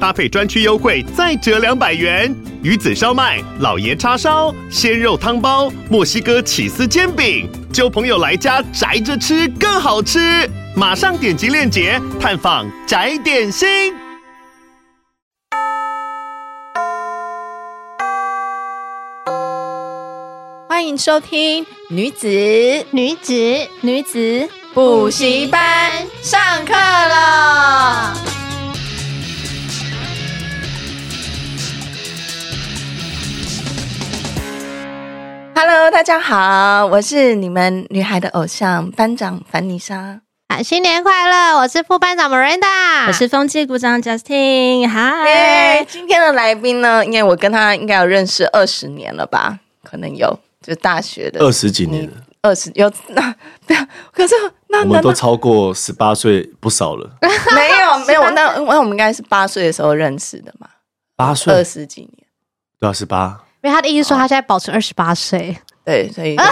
搭配专区优惠再折两百元。鱼子烧麦、老爷叉烧、鲜肉汤包、墨西哥起司煎饼，揪朋友来家宅着吃更好吃。马上点击链接探访宅点心。欢迎收听女子女子女子补习班上课了。Hello，大家好，我是你们女孩的偶像班长凡妮莎。啊，新年快乐！我是副班长 Miranda，我是风纪股长 Justin。嗨，今天的来宾呢？因为我跟他应该有认识二十年了吧？可能有，就大学的二十几年了，二十有那不要，可是那我们都超过十八岁不少了。没有没有，那那我们应该是八岁的时候认识的嘛？八岁二十几年，对啊，十八。因为他的意思说他现在保持二十八岁，对，所以。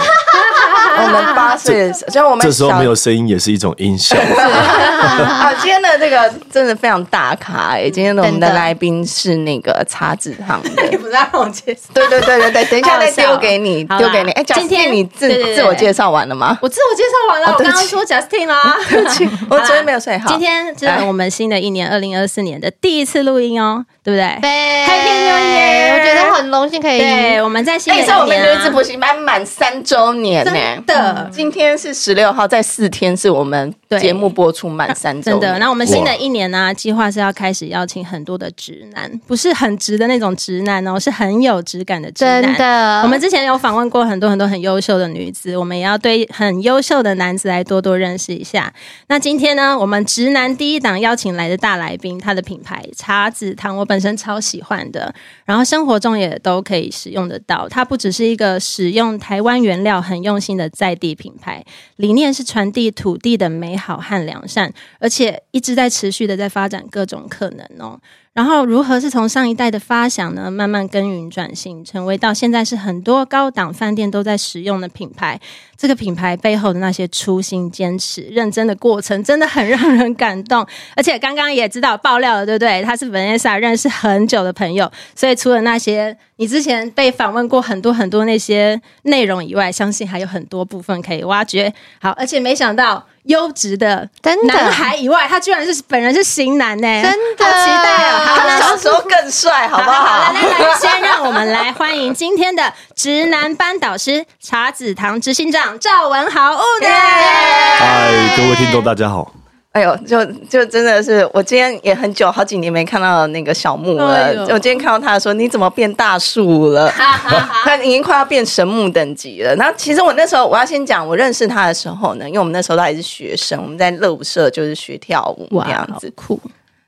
我们八岁的时候，就我们这时候没有声音也是一种音效。啊，今天的这个真的非常大咖哎！今天的我们的来宾是那个茶子堂的，你不是让我介绍？对对对对对，等一下再丢给你，丢给你。哎，今天你自自我介绍完了吗？我自我介绍完了，我刚刚说 Justin 啦。对不起，我昨天没有睡好。今天是我们新的一年二零二四年的第一次录音哦，对不对？对，Happy New Year！我觉得很荣幸可以。对，我们在新的一年，我们女子补习班满三周年呢。的，今天是十六号，在四天是我们节目播出满三周。真的，那我们新的一年呢，计划是要开始邀请很多的直男，不是很直的那种直男哦，是很有质感的直男。真的，我们之前有访问过很多很多很优秀的女子，我们也要对很优秀的男子来多多认识一下。那今天呢，我们直男第一档邀请来的大来宾，他的品牌茶子堂，我本本身超喜欢的，然后生活中也都可以使用得到。它不只是一个使用台湾原料很用心的在地品牌。理念是传递土地的美好和良善，而且一直在持续的在发展各种可能哦。然后如何是从上一代的发想呢，慢慢耕耘转型，成为到现在是很多高档饭店都在使用的品牌。这个品牌背后的那些初心、坚持、认真的过程，真的很让人感动。而且刚刚也知道爆料了，对不对？他是 Vanessa 认识很久的朋友，所以除了那些你之前被访问过很多很多那些内容以外，相信还有很多部分可以挖掘。好，而且没想到。优质的男孩以外，他居然是本人是型男呢，真的好期待哦！好，那小时候更帅，好不好？好，来来来，先让我们来欢迎今天的直男班导师茶子堂执行长赵文豪。哦，耶，嗨，各位听众，大家好。哎呦，就就真的是，我今天也很久好几年没看到那个小木了。哎、我今天看到他说：“你怎么变大树了？” 他已经快要变神木等级了。然后其实我那时候我要先讲，我认识他的时候呢，因为我们那时候都还是学生，我们在乐舞社就是学跳舞这样子。酷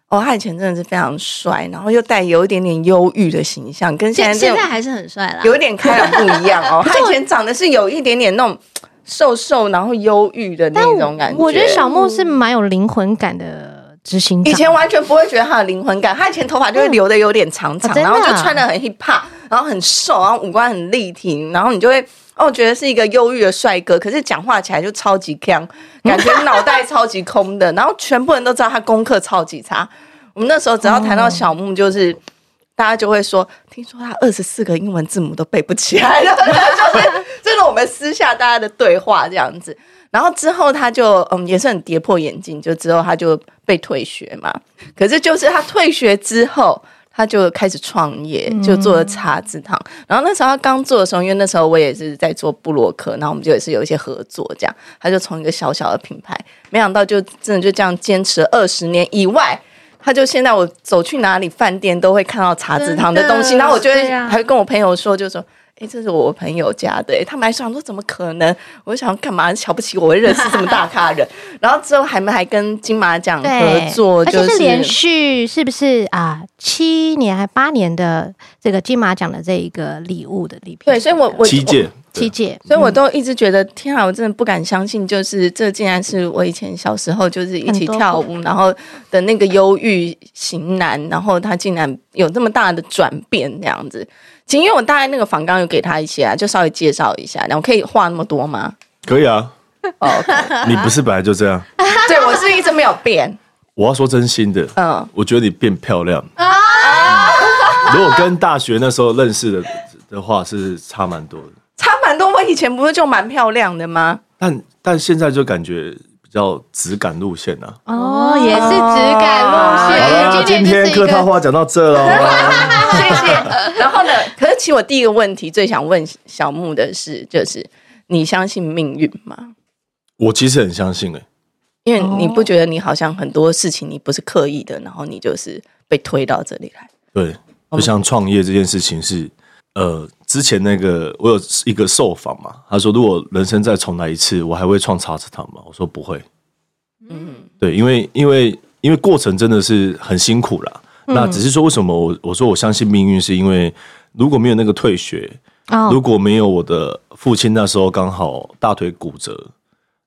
哦，他以前真的是非常帅，然后又带有一点点忧郁的形象，跟现在现在还是很帅啦，有一点开朗不一样哦。他以前长得是有一点点那种。瘦瘦，然后忧郁的那种感觉。我觉得小木是蛮有灵魂感的执行长。以前完全不会觉得他有灵魂感，他以前头发就会留的有点长长，嗯、然后就穿的很 hip hop，然后很瘦，然后五官很立体，然后你就会哦觉得是一个忧郁的帅哥，可是讲话起来就超级锵，感觉脑袋超级空的，然后全部人都知道他功课超级差。我们那时候只要谈到小木，就是。嗯大家就会说，听说他二十四个英文字母都背不起来了，就是这是我们私下大家的对话这样子。然后之后他就嗯也是很跌破眼镜，就之后他就被退学嘛。可是就是他退学之后，他就开始创业，就做了茶字堂。嗯、然后那时候他刚做的时候，因为那时候我也是在做布洛克，然后我们就也是有一些合作这样。他就从一个小小的品牌，没想到就真的就这样坚持了二十年以外。他就现在我走去哪里饭店都会看到茶籽堂的东西，然后我就会还会跟我朋友说，就说，哎，这是我朋友家的，他们还想说怎么可能？我就想干嘛瞧不起我，会认识这么大咖人？然后之后还没还跟金马奖合作，就是连续是不是啊？七年还八年的这个金马奖的这一个礼物的礼品，对，所以我我七届琪姐，所以我都一直觉得，天啊，我真的不敢相信，就是这竟然是我以前小时候就是一起跳舞，然后的那个忧郁型男，然后他竟然有这么大的转变，这样子。其实因为我大概那个房刚有给他一些啊，就稍微介绍一下，然后可以画那么多吗？可以啊。哦，okay. 你不是本来就这样？对，我是一直没有变。我要说真心的，嗯，我觉得你变漂亮。啊，如果跟大学那时候认识的的话，是差蛮多的。差蛮多，我以前不是就蛮漂亮的吗？但但现在就感觉比较质感路线啊。哦，也是质感路线。好了，今天客套话讲到这喽，谢谢。然后呢？可是其实我第一个问题最想问小木的是，就是你相信命运吗？我其实很相信哎、欸。因为你不觉得你好像很多事情你不是刻意的，然后你就是被推到这里来。对，就像创业这件事情是，呃，之前那个我有一个受访嘛，他说如果人生再重来一次，我还会创茶子堂吗？我说不会。嗯，对，因为因为因为过程真的是很辛苦啦。那只是说为什么我我说我相信命运，是因为如果没有那个退学，如果没有我的父亲那时候刚好大腿骨折。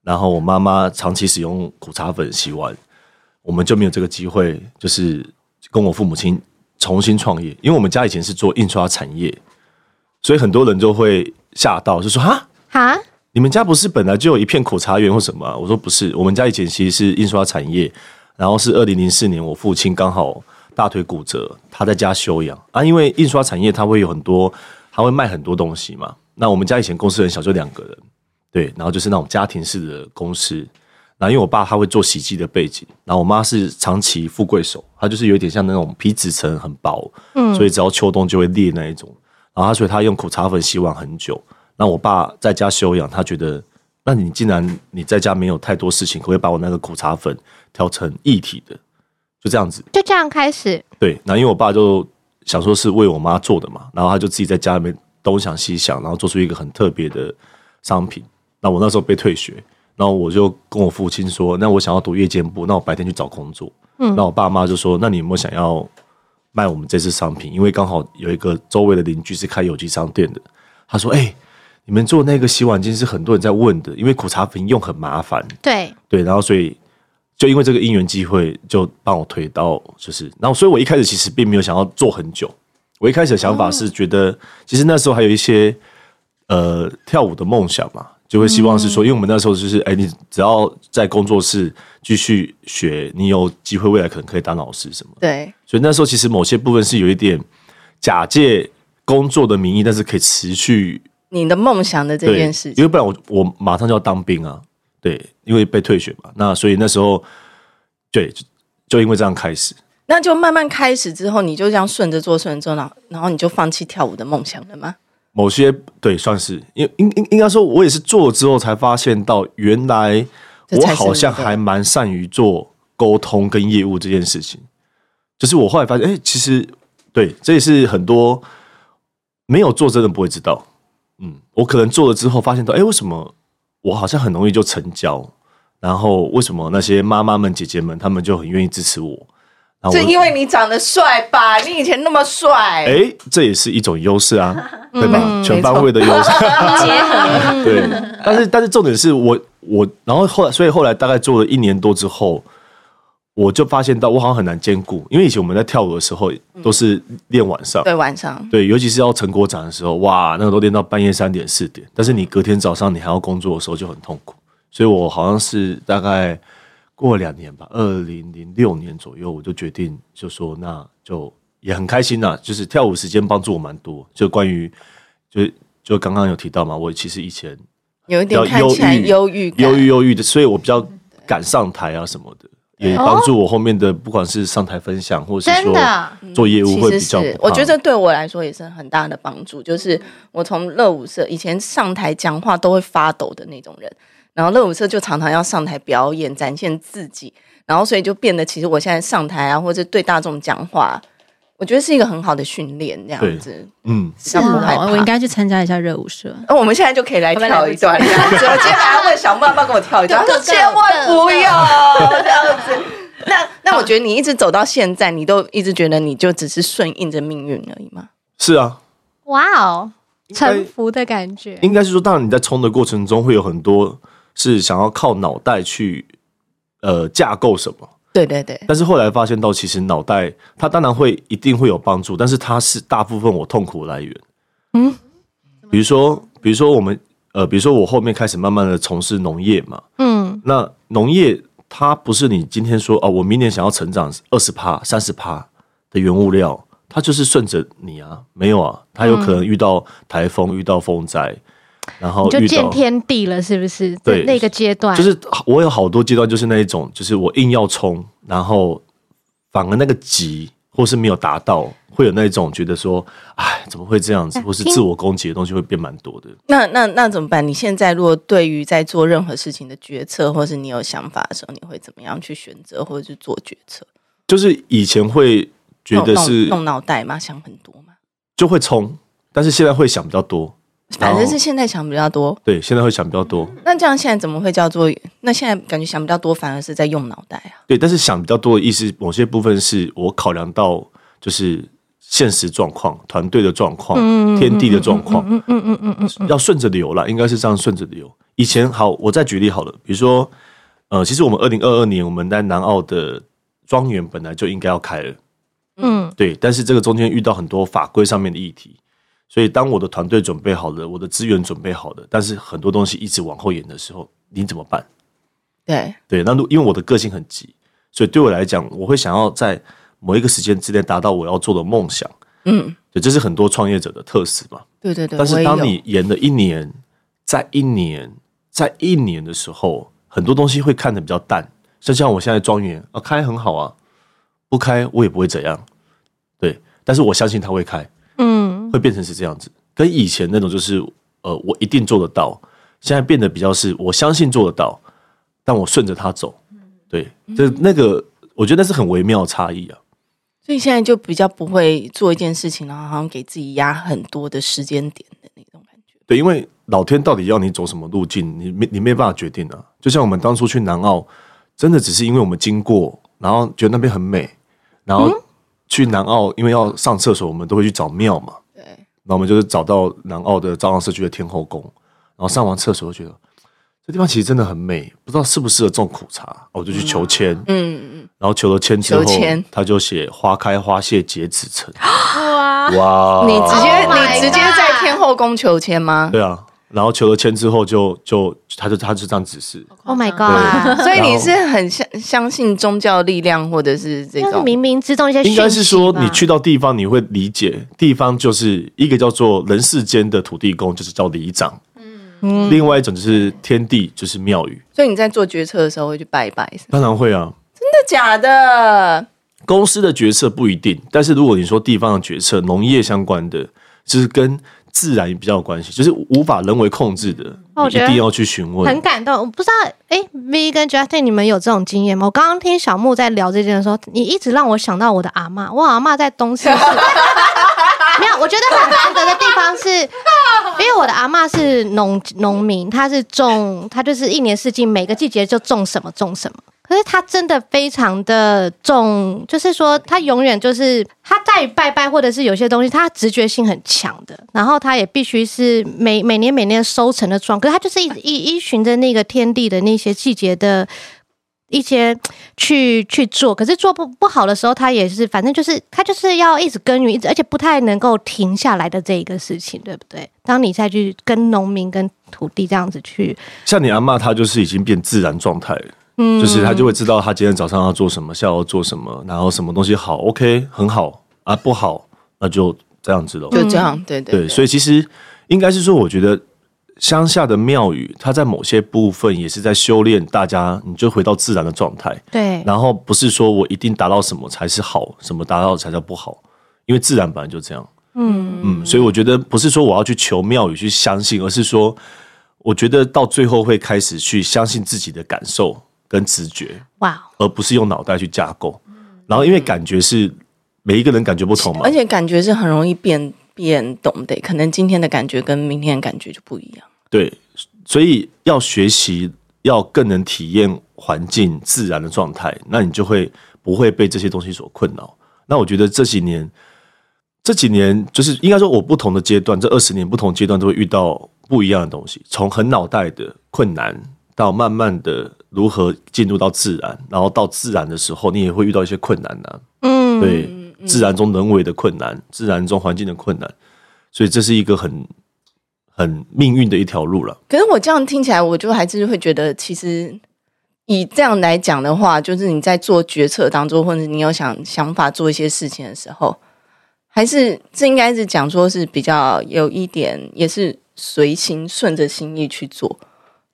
然后我妈妈长期使用苦茶粉洗碗，我们就没有这个机会，就是跟我父母亲重新创业。因为我们家以前是做印刷产业，所以很多人就会吓到，就说：“哈哈，你们家不是本来就有一片苦茶园或什么啊？”我说：“不是，我们家以前其实是印刷产业。然后是二零零四年，我父亲刚好大腿骨折，他在家休养啊。因为印刷产业它会有很多，他会卖很多东西嘛。那我们家以前公司很小，就两个人。”对，然后就是那种家庭式的公司，然后因为我爸他会做洗机的背景，然后我妈是长期富贵手，她就是有点像那种皮脂层很薄，嗯，所以只要秋冬就会裂那一种。然后他所以他用苦茶粉洗碗很久。那我爸在家休养，他觉得，那你既然你在家没有太多事情，可不可以把我那个苦茶粉调成一体的？就这样子，就这样开始。对，那因为我爸就想说是为我妈做的嘛，然后他就自己在家里面东想西想，然后做出一个很特别的商品。那我那时候被退学，然后我就跟我父亲说：“那我想要读夜间部，那我白天去找工作。”嗯，那我爸妈就说：“那你有没有想要卖我们这次商品？因为刚好有一个周围的邻居是开有机商店的。”他说：“哎、欸，你们做那个洗碗巾是很多人在问的，因为苦茶粉用很麻烦。”对对，然后所以就因为这个因缘机会，就帮我推到就是，然后所以我一开始其实并没有想要做很久。我一开始的想法是觉得，其实那时候还有一些呃跳舞的梦想嘛。就会希望是说，因为我们那时候就是，哎，你只要在工作室继续学，你有机会未来可能可以当老师什么。对，所以那时候其实某些部分是有一点假借工作的名义，但是可以持续你的梦想的这件事情。因为不然我我马上就要当兵啊，对，因为被退学嘛。那所以那时候，对，就就因为这样开始，那就慢慢开始之后，你就这样顺着做，顺着做，然后然后你就放弃跳舞的梦想了吗？某些对，算是，因应应应该说，我也是做了之后才发现到，原来我好像还蛮善于做沟通跟业务这件事情。就是我后来发现，哎、欸，其实对，这也是很多没有做真的不会知道。嗯，我可能做了之后发现到，哎、欸，为什么我好像很容易就成交？然后为什么那些妈妈们、姐姐们，她们就很愿意支持我？是因为你长得帅吧？你以前那么帅，哎、欸，这也是一种优势啊，对吧？嗯、全方位的优势，结合。对，但是但是重点是我我，然后后来，所以后来大概做了一年多之后，我就发现到我好像很难兼顾，因为以前我们在跳舞的时候都是练晚上，对晚上，对，尤其是要成果展的时候，哇，那个都练到半夜三点四点，但是你隔天早上你还要工作的时候就很痛苦，所以我好像是大概。过了两年吧，二零零六年左右，我就决定就说，那就也很开心呐。就是跳舞时间帮助我蛮多，就关于就就刚刚有提到嘛，我其实以前有一点看起来忧郁、忧郁、忧郁的，所以我比较敢上台啊什么的，也帮助我后面的不管是上台分享，或者是说做业务会比较。我觉得对我来说也是很大的帮助，就是我从乐舞社以前上台讲话都会发抖的那种人。然后热舞社就常常要上台表演，展现自己，然后所以就变得，其实我现在上台啊，或者对大众讲话，我觉得是一个很好的训练，这样子。嗯，是啊，我应该去参加一下热舞社。那我们现在就可以来跳一段，这样子。我接下来要问小木要不要跟我跳一段，千万不要这样子。那那我觉得你一直走到现在，你都一直觉得你就只是顺应着命运而已吗？是啊。哇哦。臣服的感觉。应该是说，当然你在冲的过程中会有很多是想要靠脑袋去呃架构什么。对对对。但是后来发现到，其实脑袋它当然会一定会有帮助，但是它是大部分我痛苦来源。嗯，比如说，比如说我们呃，比如说我后面开始慢慢的从事农业嘛。嗯，那农业它不是你今天说哦，我明年想要成长二十趴、三十趴的原物料。它就是顺着你啊，没有啊，它有可能遇到台风、嗯，遇到风灾，然后就见天地了，是不是？对，那个阶段就是我有好多阶段，就是那一种，就是我硬要冲，然后反而那个急或是没有达到，会有那一种觉得说，哎，怎么会这样子？或是自我攻击的东西会变蛮多的。那那那怎么办？你现在如果对于在做任何事情的决策，或是你有想法的时候，你会怎么样去选择或者是做决策？就是以前会。觉得是弄脑袋嘛，想很多嘛，就会冲，但是现在会想比较多。反正是现在想比较多，对，现在会想比较多。那这样现在怎么会叫做？那现在感觉想比较多，反而是在用脑袋啊？对，但是想比较多的意思，某些部分是我考量到就是现实状况、团队的状况、天地的状况，嗯嗯嗯嗯嗯，要顺着流了，应该是这样顺着流。以前好，我再举例好了，比如说，呃，其实我们二零二二年我们在南澳的庄园本来就应该要开了。嗯，对，但是这个中间遇到很多法规上面的议题，所以当我的团队准备好了，我的资源准备好了，但是很多东西一直往后延的时候，你怎么办？对对，那因为我的个性很急，所以对我来讲，我会想要在某一个时间之内达到我要做的梦想。嗯，对，这是很多创业者的特色嘛。对对对。但是当你延了一年，在一年，在一年的时候，很多东西会看得比较淡。就像我现在庄园啊，开很好啊。不开我也不会怎样，对，但是我相信他会开，嗯，会变成是这样子，跟以前那种就是呃，我一定做得到，现在变得比较是我相信做得到，但我顺着他走，对，就那个我觉得那是很微妙的差异啊。所以现在就比较不会做一件事情，然后好像给自己压很多的时间点的那种感觉。对，因为老天到底要你走什么路径，你没你没办法决定啊。就像我们当初去南澳，真的只是因为我们经过，然后觉得那边很美。然后去南澳，因为要上厕所，我们都会去找庙嘛。对。那我们就是找到南澳的朝阳社区的天后宫，然后上完厕所，就觉得这地方其实真的很美，不知道适不适合种苦茶，我就去求签。嗯嗯。然后求了签之后，他就写“花开花谢结子成”。哇哇！你直接、oh、你直接在天后宫求签吗？对啊。然后求了签之后就，就就他就他就这样指示。Oh my god！所以你是很相相信宗教力量，或者是这种冥冥之中一些。应该是说，你去到地方，你会理解地方就是一个叫做人世间的土地公，就是叫里长。嗯。另外一种就是天地，就是庙宇。所以你在做决策的时候会去拜一拜是是？当然会啊。真的假的？公司的决策不一定，但是如果你说地方的决策，农业相关的，就是跟。自然比较有关系，就是无法人为控制的，哦、一定要去询问。很感动，我不知道，哎、欸、，V 跟 Justin，你们有这种经验吗？我刚刚听小木在聊这件的时候，你一直让我想到我的阿嬷。我阿嬷在东市，没有，我觉得很难得的地方是，因为我的阿嬷是农农民，她是种，她就是一年四季每个季节就种什么种什么。可是他真的非常的重，就是说他永远就是他在拜拜，或者是有些东西，他直觉性很强的。然后他也必须是每每年每年收成的状，可是他就是一一依循着那个天地的那些季节的一些去去做。可是做不不好的时候，他也是反正就是他就是要一直耕耘，一直而且不太能够停下来的这一个事情，对不对？当你再去跟农民跟土地这样子去，像你阿嬷，她就是已经变自然状态了。就是他就会知道他今天早上要做什么，下午要做什么，然后什么东西好，OK，很好啊，不好那就这样子了，就这样，对对对，对。所以其实应该是说，我觉得乡下的庙宇，它在某些部分也是在修炼大家，你就回到自然的状态。对。然后不是说我一定达到什么才是好，什么达到才叫不好，因为自然本来就这样。嗯嗯。所以我觉得不是说我要去求庙宇去相信，而是说我觉得到最后会开始去相信自己的感受。跟直觉，哇，而不是用脑袋去架构。然后，因为感觉是每一个人感觉不同嘛，而且感觉是很容易变变懂的。可能今天的感觉跟明天的感觉就不一样。对，所以要学习，要更能体验环境自然的状态，那你就会不会被这些东西所困扰。那我觉得这几年这几年就是应该说，我不同的阶段，这二十年不同阶段都会遇到不一样的东西，从很脑袋的困难，到慢慢的如何进入到自然，然后到自然的时候，你也会遇到一些困难呢、啊。嗯，对，自然中人为的困难，自然中环境的困难，所以这是一个很很命运的一条路了。可是我这样听起来，我就还是会觉得，其实以这样来讲的话，就是你在做决策当中，或者你有想想法做一些事情的时候。还是这应该是讲说是比较有一点，也是随心顺着心意去做。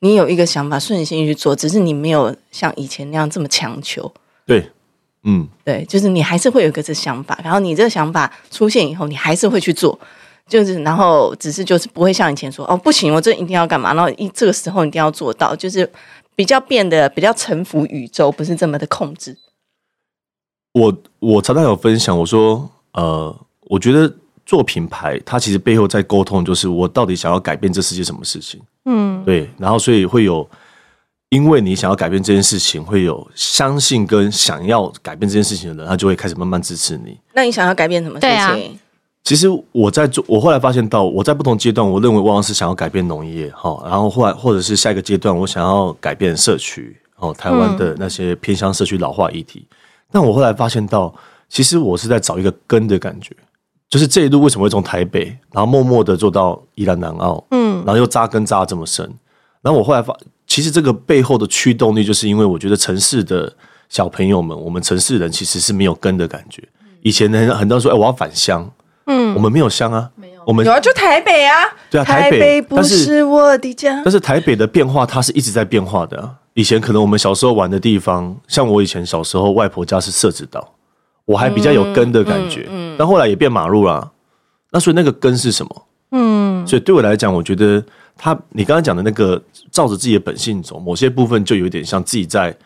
你有一个想法，顺着心意去做，只是你没有像以前那样这么强求。对，嗯，对，就是你还是会有一个这想法，然后你这个想法出现以后，你还是会去做，就是然后只是就是不会像以前说哦不行，我这一定要干嘛，然后一这个时候一定要做到，就是比较变得比较臣服宇宙，不是这么的控制。我我常常有分享，我说呃。我觉得做品牌，它其实背后在沟通，就是我到底想要改变这世界什么事情。嗯，对。然后，所以会有，因为你想要改变这件事情，会有相信跟想要改变这件事情的人，他就会开始慢慢支持你。那你想要改变什么事情？其实我在做，我后来发现到，我在不同阶段，我认为往往是想要改变农业，哈，然后后来或者是下一个阶段，我想要改变社区，哦，台湾的那些偏向社区老化议题。但我后来发现到，其实我是在找一个根的感觉。就是这一路为什么会从台北，然后默默的做到宜兰南澳，嗯，然后又扎根扎这么深。然后我后来发，其实这个背后的驱动力，就是因为我觉得城市的小朋友们，我们城市人其实是没有根的感觉。以前呢，很多人说，哎，我要返乡，嗯，我们没有乡啊，没有，我们有啊，就台北啊，对啊，台北，台北不是我的家。但是台北的变化，它是一直在变化的啊。以前可能我们小时候玩的地方，像我以前小时候，外婆家是社子岛。我还比较有根的感觉，但后来也变马路了、啊。那所以那个根是什么？嗯，所以对我来讲，我觉得他你刚刚讲的那个照着自己的本性走，某些部分就有点像自己在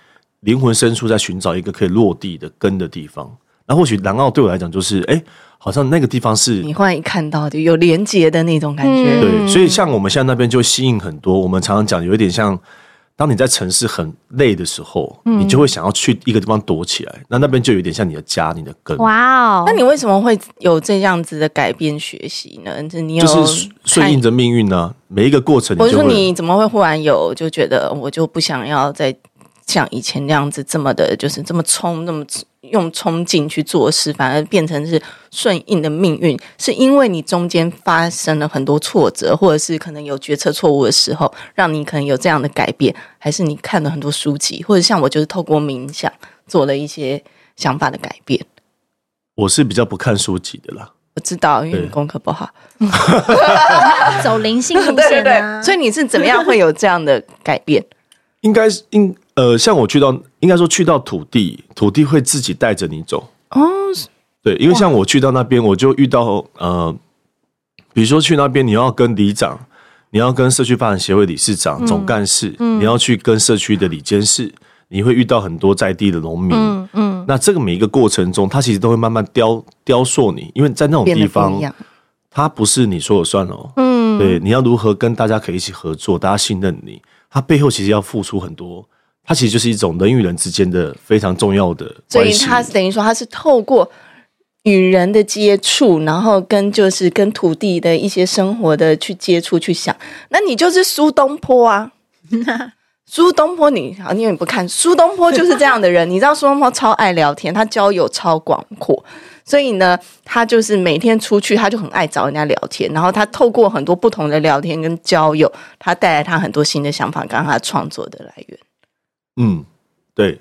灵魂深处在寻找一个可以落地的根的地方。那或许南澳对我来讲，就是哎、欸，好像那个地方是你忽然一看到的有连接的那种感觉。对，所以像我们现在那边就吸引很多。我们常常讲，有一点像。当你在城市很累的时候，嗯、你就会想要去一个地方躲起来，那那边就有点像你的家，你的根。哇哦！那你为什么会有这样子的改变学习呢？就是你有就是顺应着命运呢、啊？每一个过程，我说你怎么会忽然有就觉得我就不想要再像以前那样子这么的，就是这么冲，那么用冲劲去做事，反而变成是顺应的命运，是因为你中间发生了很多挫折，或者是可能有决策错误的时候，让你可能有这样的改变，还是你看了很多书籍，或者像我就是透过冥想做了一些想法的改变。我是比较不看书籍的啦，我知道，因为你功课不好，走灵性路线啊，对对对，所以你是怎么样会有这样的改变？应该是应呃，像我去到，应该说去到土地，土地会自己带着你走。哦，对，因为像我去到那边，我就遇到呃，比如说去那边，你要跟里长，你要跟社区发展协会理事长、嗯、总干事，嗯、你要去跟社区的里监事，你会遇到很多在地的农民。嗯，嗯那这个每一个过程中，他其实都会慢慢雕雕塑你，因为在那种地方，他不是你说了算哦。嗯，对，你要如何跟大家可以一起合作，大家信任你。他背后其实要付出很多，他其实就是一种人与人之间的非常重要的关系。所以他等于说，他是透过与人的接触，然后跟就是跟土地的一些生活的去接触去想。那你就是苏东坡啊，苏东坡你，你好，因为你不看苏东坡就是这样的人。你知道苏东坡超爱聊天，他交友超广阔。所以呢，他就是每天出去，他就很爱找人家聊天。然后他透过很多不同的聊天跟交友，他带来他很多新的想法，跟他创作的来源。嗯，对，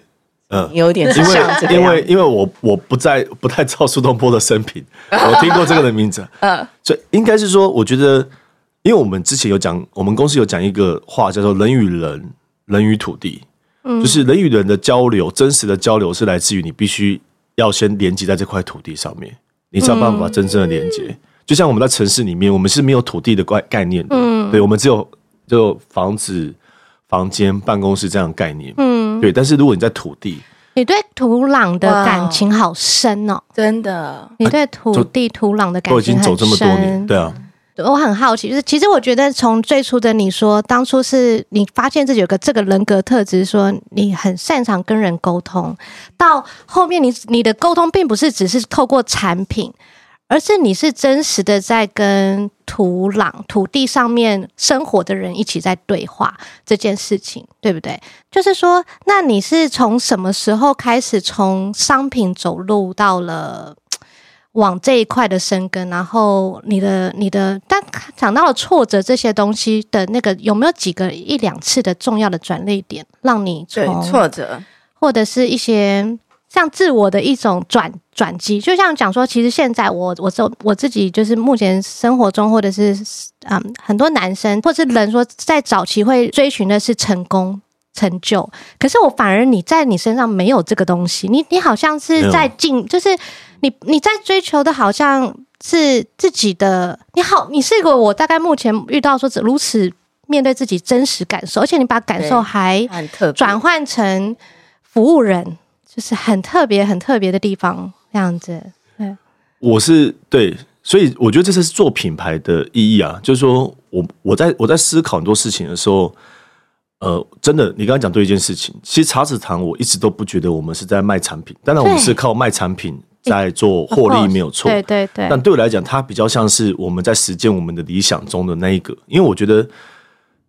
嗯、呃，有点像因为因为因为我我不在不太知道苏东坡的生平，我听过这个的名字。嗯，所以应该是说，我觉得，因为我们之前有讲，我们公司有讲一个话，叫做“人与人，人与土地”，嗯，就是人与人的交流，真实的交流是来自于你必须。要先连接在这块土地上面，你才有办法真正的连接。嗯、就像我们在城市里面，我们是没有土地的概概念的，嗯、对，我们只有就房子、房间、办公室这样的概念，嗯，对。但是如果你在土地，你对土壤的感情好深哦，真的，你对土地、土壤的感情都已经走这么多年，对啊。我很好奇，就是其实我觉得从最初的你说，当初是你发现自己有个这个人格特质，说你很擅长跟人沟通，到后面你你的沟通并不是只是透过产品，而是你是真实的在跟土壤、土地上面生活的人一起在对话这件事情，对不对？就是说，那你是从什么时候开始从商品走入到了往这一块的生根？然后你的、你的，但讲到了挫折这些东西的那个，有没有几个一两次的重要的转捩点，让你从挫折或者是一些？像自我的一种转转机，就像讲说，其实现在我我我我自己就是目前生活中，或者是嗯很多男生或者是人说，在早期会追寻的是成功成就，可是我反而你在你身上没有这个东西，你你好像是在进，就是你你在追求的好像是自己的，你好，你是一个我大概目前遇到说如此面对自己真实感受，而且你把感受还转换成服务人。就是很特别、很特别的地方，这样子。对，我是对，所以我觉得这是做品牌的意义啊。就是说我我在我在思考很多事情的时候，呃，真的，你刚刚讲对一件事情，其实茶子堂我一直都不觉得我们是在卖产品，当然我们是靠卖产品在做获利，没有错。对对对。但对我来讲，它比较像是我们在实践我们的理想中的那一个，因为我觉得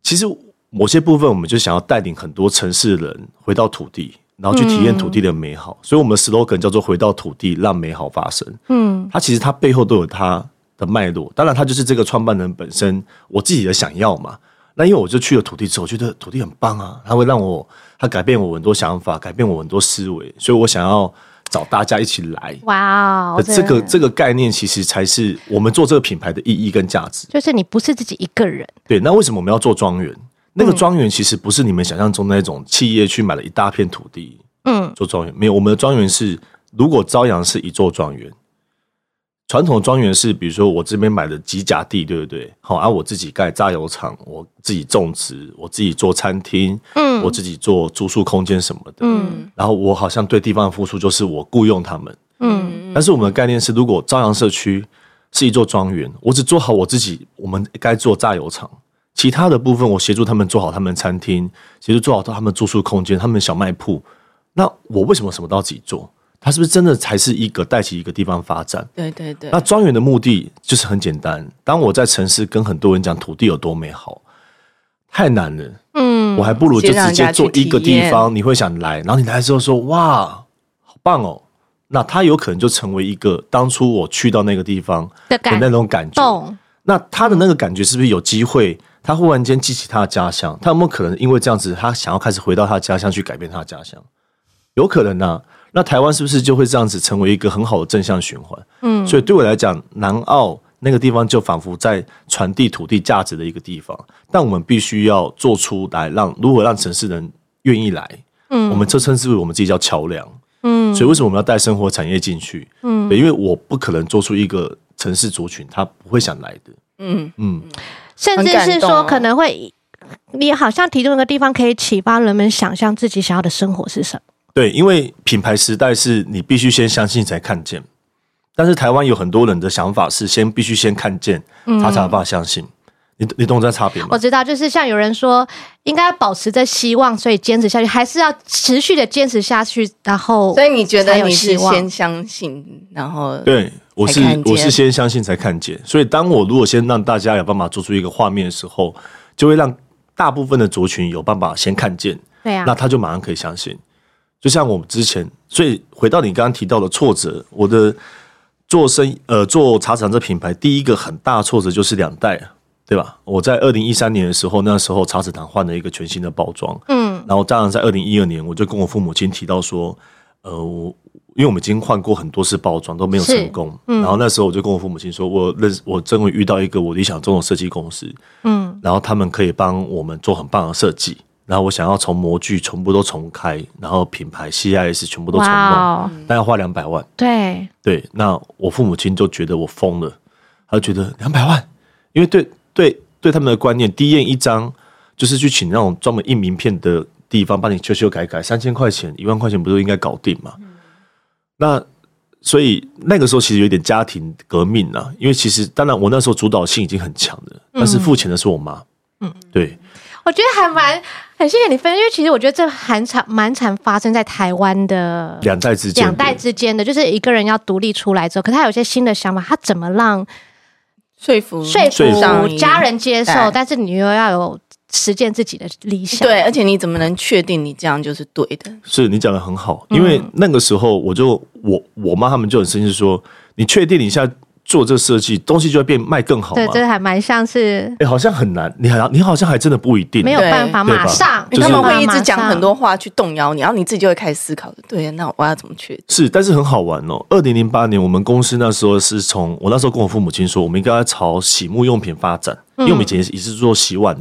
其实某些部分，我们就想要带领很多城市的人回到土地。然后去体验土地的美好，嗯、所以我们的 slogan 叫做“回到土地，让美好发生”。嗯，它其实它背后都有它的脉络。当然，它就是这个创办人本身我自己的想要嘛。那因为我就去了土地之后，我觉得土地很棒啊，它会让我，它改变我很多想法，改变我很多思维，所以我想要找大家一起来。哇哦，这个这个概念其实才是我们做这个品牌的意义跟价值。就是你不是自己一个人。对，那为什么我们要做庄园？那个庄园其实不是你们想象中的那种企业去买了一大片土地，嗯，做庄园没有。我们的庄园是，如果朝阳是一座庄园，传统的庄园是，比如说我这边买的几甲地，对不对？好，啊，我自己盖榨油厂，我自己种植，我自己做餐厅，嗯，我自己做住宿空间什么的，嗯，然后我好像对地方的付出就是我雇佣他们，嗯，但是我们的概念是，如果朝阳社区是一座庄园，我只做好我自己，我们该做榨油厂。其他的部分，我协助他们做好他们餐厅，协助做好他们住宿空间、他们小卖铺。那我为什么什么都要自己做？他是不是真的才是一个带起一个地方发展？对对对。那庄园的目的就是很简单。当我在城市跟很多人讲土地有多美好，太难了。嗯，我还不如就直接做一个地方，你会想来，然后你来之后说哇，好棒哦。那他有可能就成为一个当初我去到那个地方的那种感觉。那他的那个感觉是不是有机会？他忽然间记起他的家乡，他有没有可能因为这样子，他想要开始回到他的家乡去改变他的家乡？有可能啊。那台湾是不是就会这样子成为一个很好的正向循环？嗯，所以对我来讲，南澳那个地方就仿佛在传递土地价值的一个地方。但我们必须要做出来，让如何让城市人愿意来？嗯，我们这称之为我们自己叫桥梁。嗯，所以为什么我们要带生活产业进去？嗯，对，因为我不可能做出一个城市族群，他不会想来的。嗯嗯。甚至是说，可能会，你好像提供一个地方，可以启发人们想象自己想要的生活是什么？对，因为品牌时代是你必须先相信才看见，但是台湾有很多人的想法是先必须先看见，他才有办法相信。你你懂这差别吗？我知道，就是像有人说，应该保持着希望，所以坚持下去，还是要持续的坚持下去，然后。所以你觉得你是先相信，然后对。我是我是先相信才看见，所以当我如果先让大家有办法做出一个画面的时候，就会让大部分的族群有办法先看见，对啊，那他就马上可以相信。就像我们之前，所以回到你刚刚提到的挫折，我的做生意呃做茶籽堂这品牌，第一个很大挫折就是两代，对吧？我在二零一三年的时候，那时候茶籽堂换了一个全新的包装，嗯，然后当然在二零一二年，我就跟我父母亲提到说，呃我。因为我们已经换过很多次包装都没有成功，嗯，然后那时候我就跟我父母亲说，我认识我真会遇到一个我理想中的设计公司，嗯，然后他们可以帮我们做很棒的设计，然后我想要从模具全部都重开，然后品牌 CIS 全部都重弄，但要花两百万，对。对，那我父母亲就觉得我疯了，他就觉得两百万，因为对对对他们的观念，第一印一张就是去请那种专门印名片的地方帮你修修改改，三千块钱一万块钱不是应该搞定吗？那所以那个时候其实有点家庭革命啊，因为其实当然我那时候主导性已经很强了，但是付钱的是我妈。嗯，对，我觉得还蛮很谢谢你分享，因为其实我觉得这很常蛮常发生在台湾的两代之间，两代之间的，就是一个人要独立出来之后，可他有些新的想法，他怎么让说服说服服家人接受，但是你又要有实践自己的理想，对，而且你怎么能确定你这样就是对的？是你讲的很好，因为那个时候我就我我妈他们就很生气说，你确定你现在。做这个设计，东西就会变卖更好。对，这还蛮像是，哎，好像很难。你好，你好像还真的不一定，没有办法马上。他们会一直讲很多话去动摇你，然后你自己就会开始思考。对，那我要怎么去？是，但是很好玩哦。二零零八年，我们公司那时候是从我那时候跟我父母亲说，我们应该要朝洗沐用品发展，因为我们以前也是做洗碗、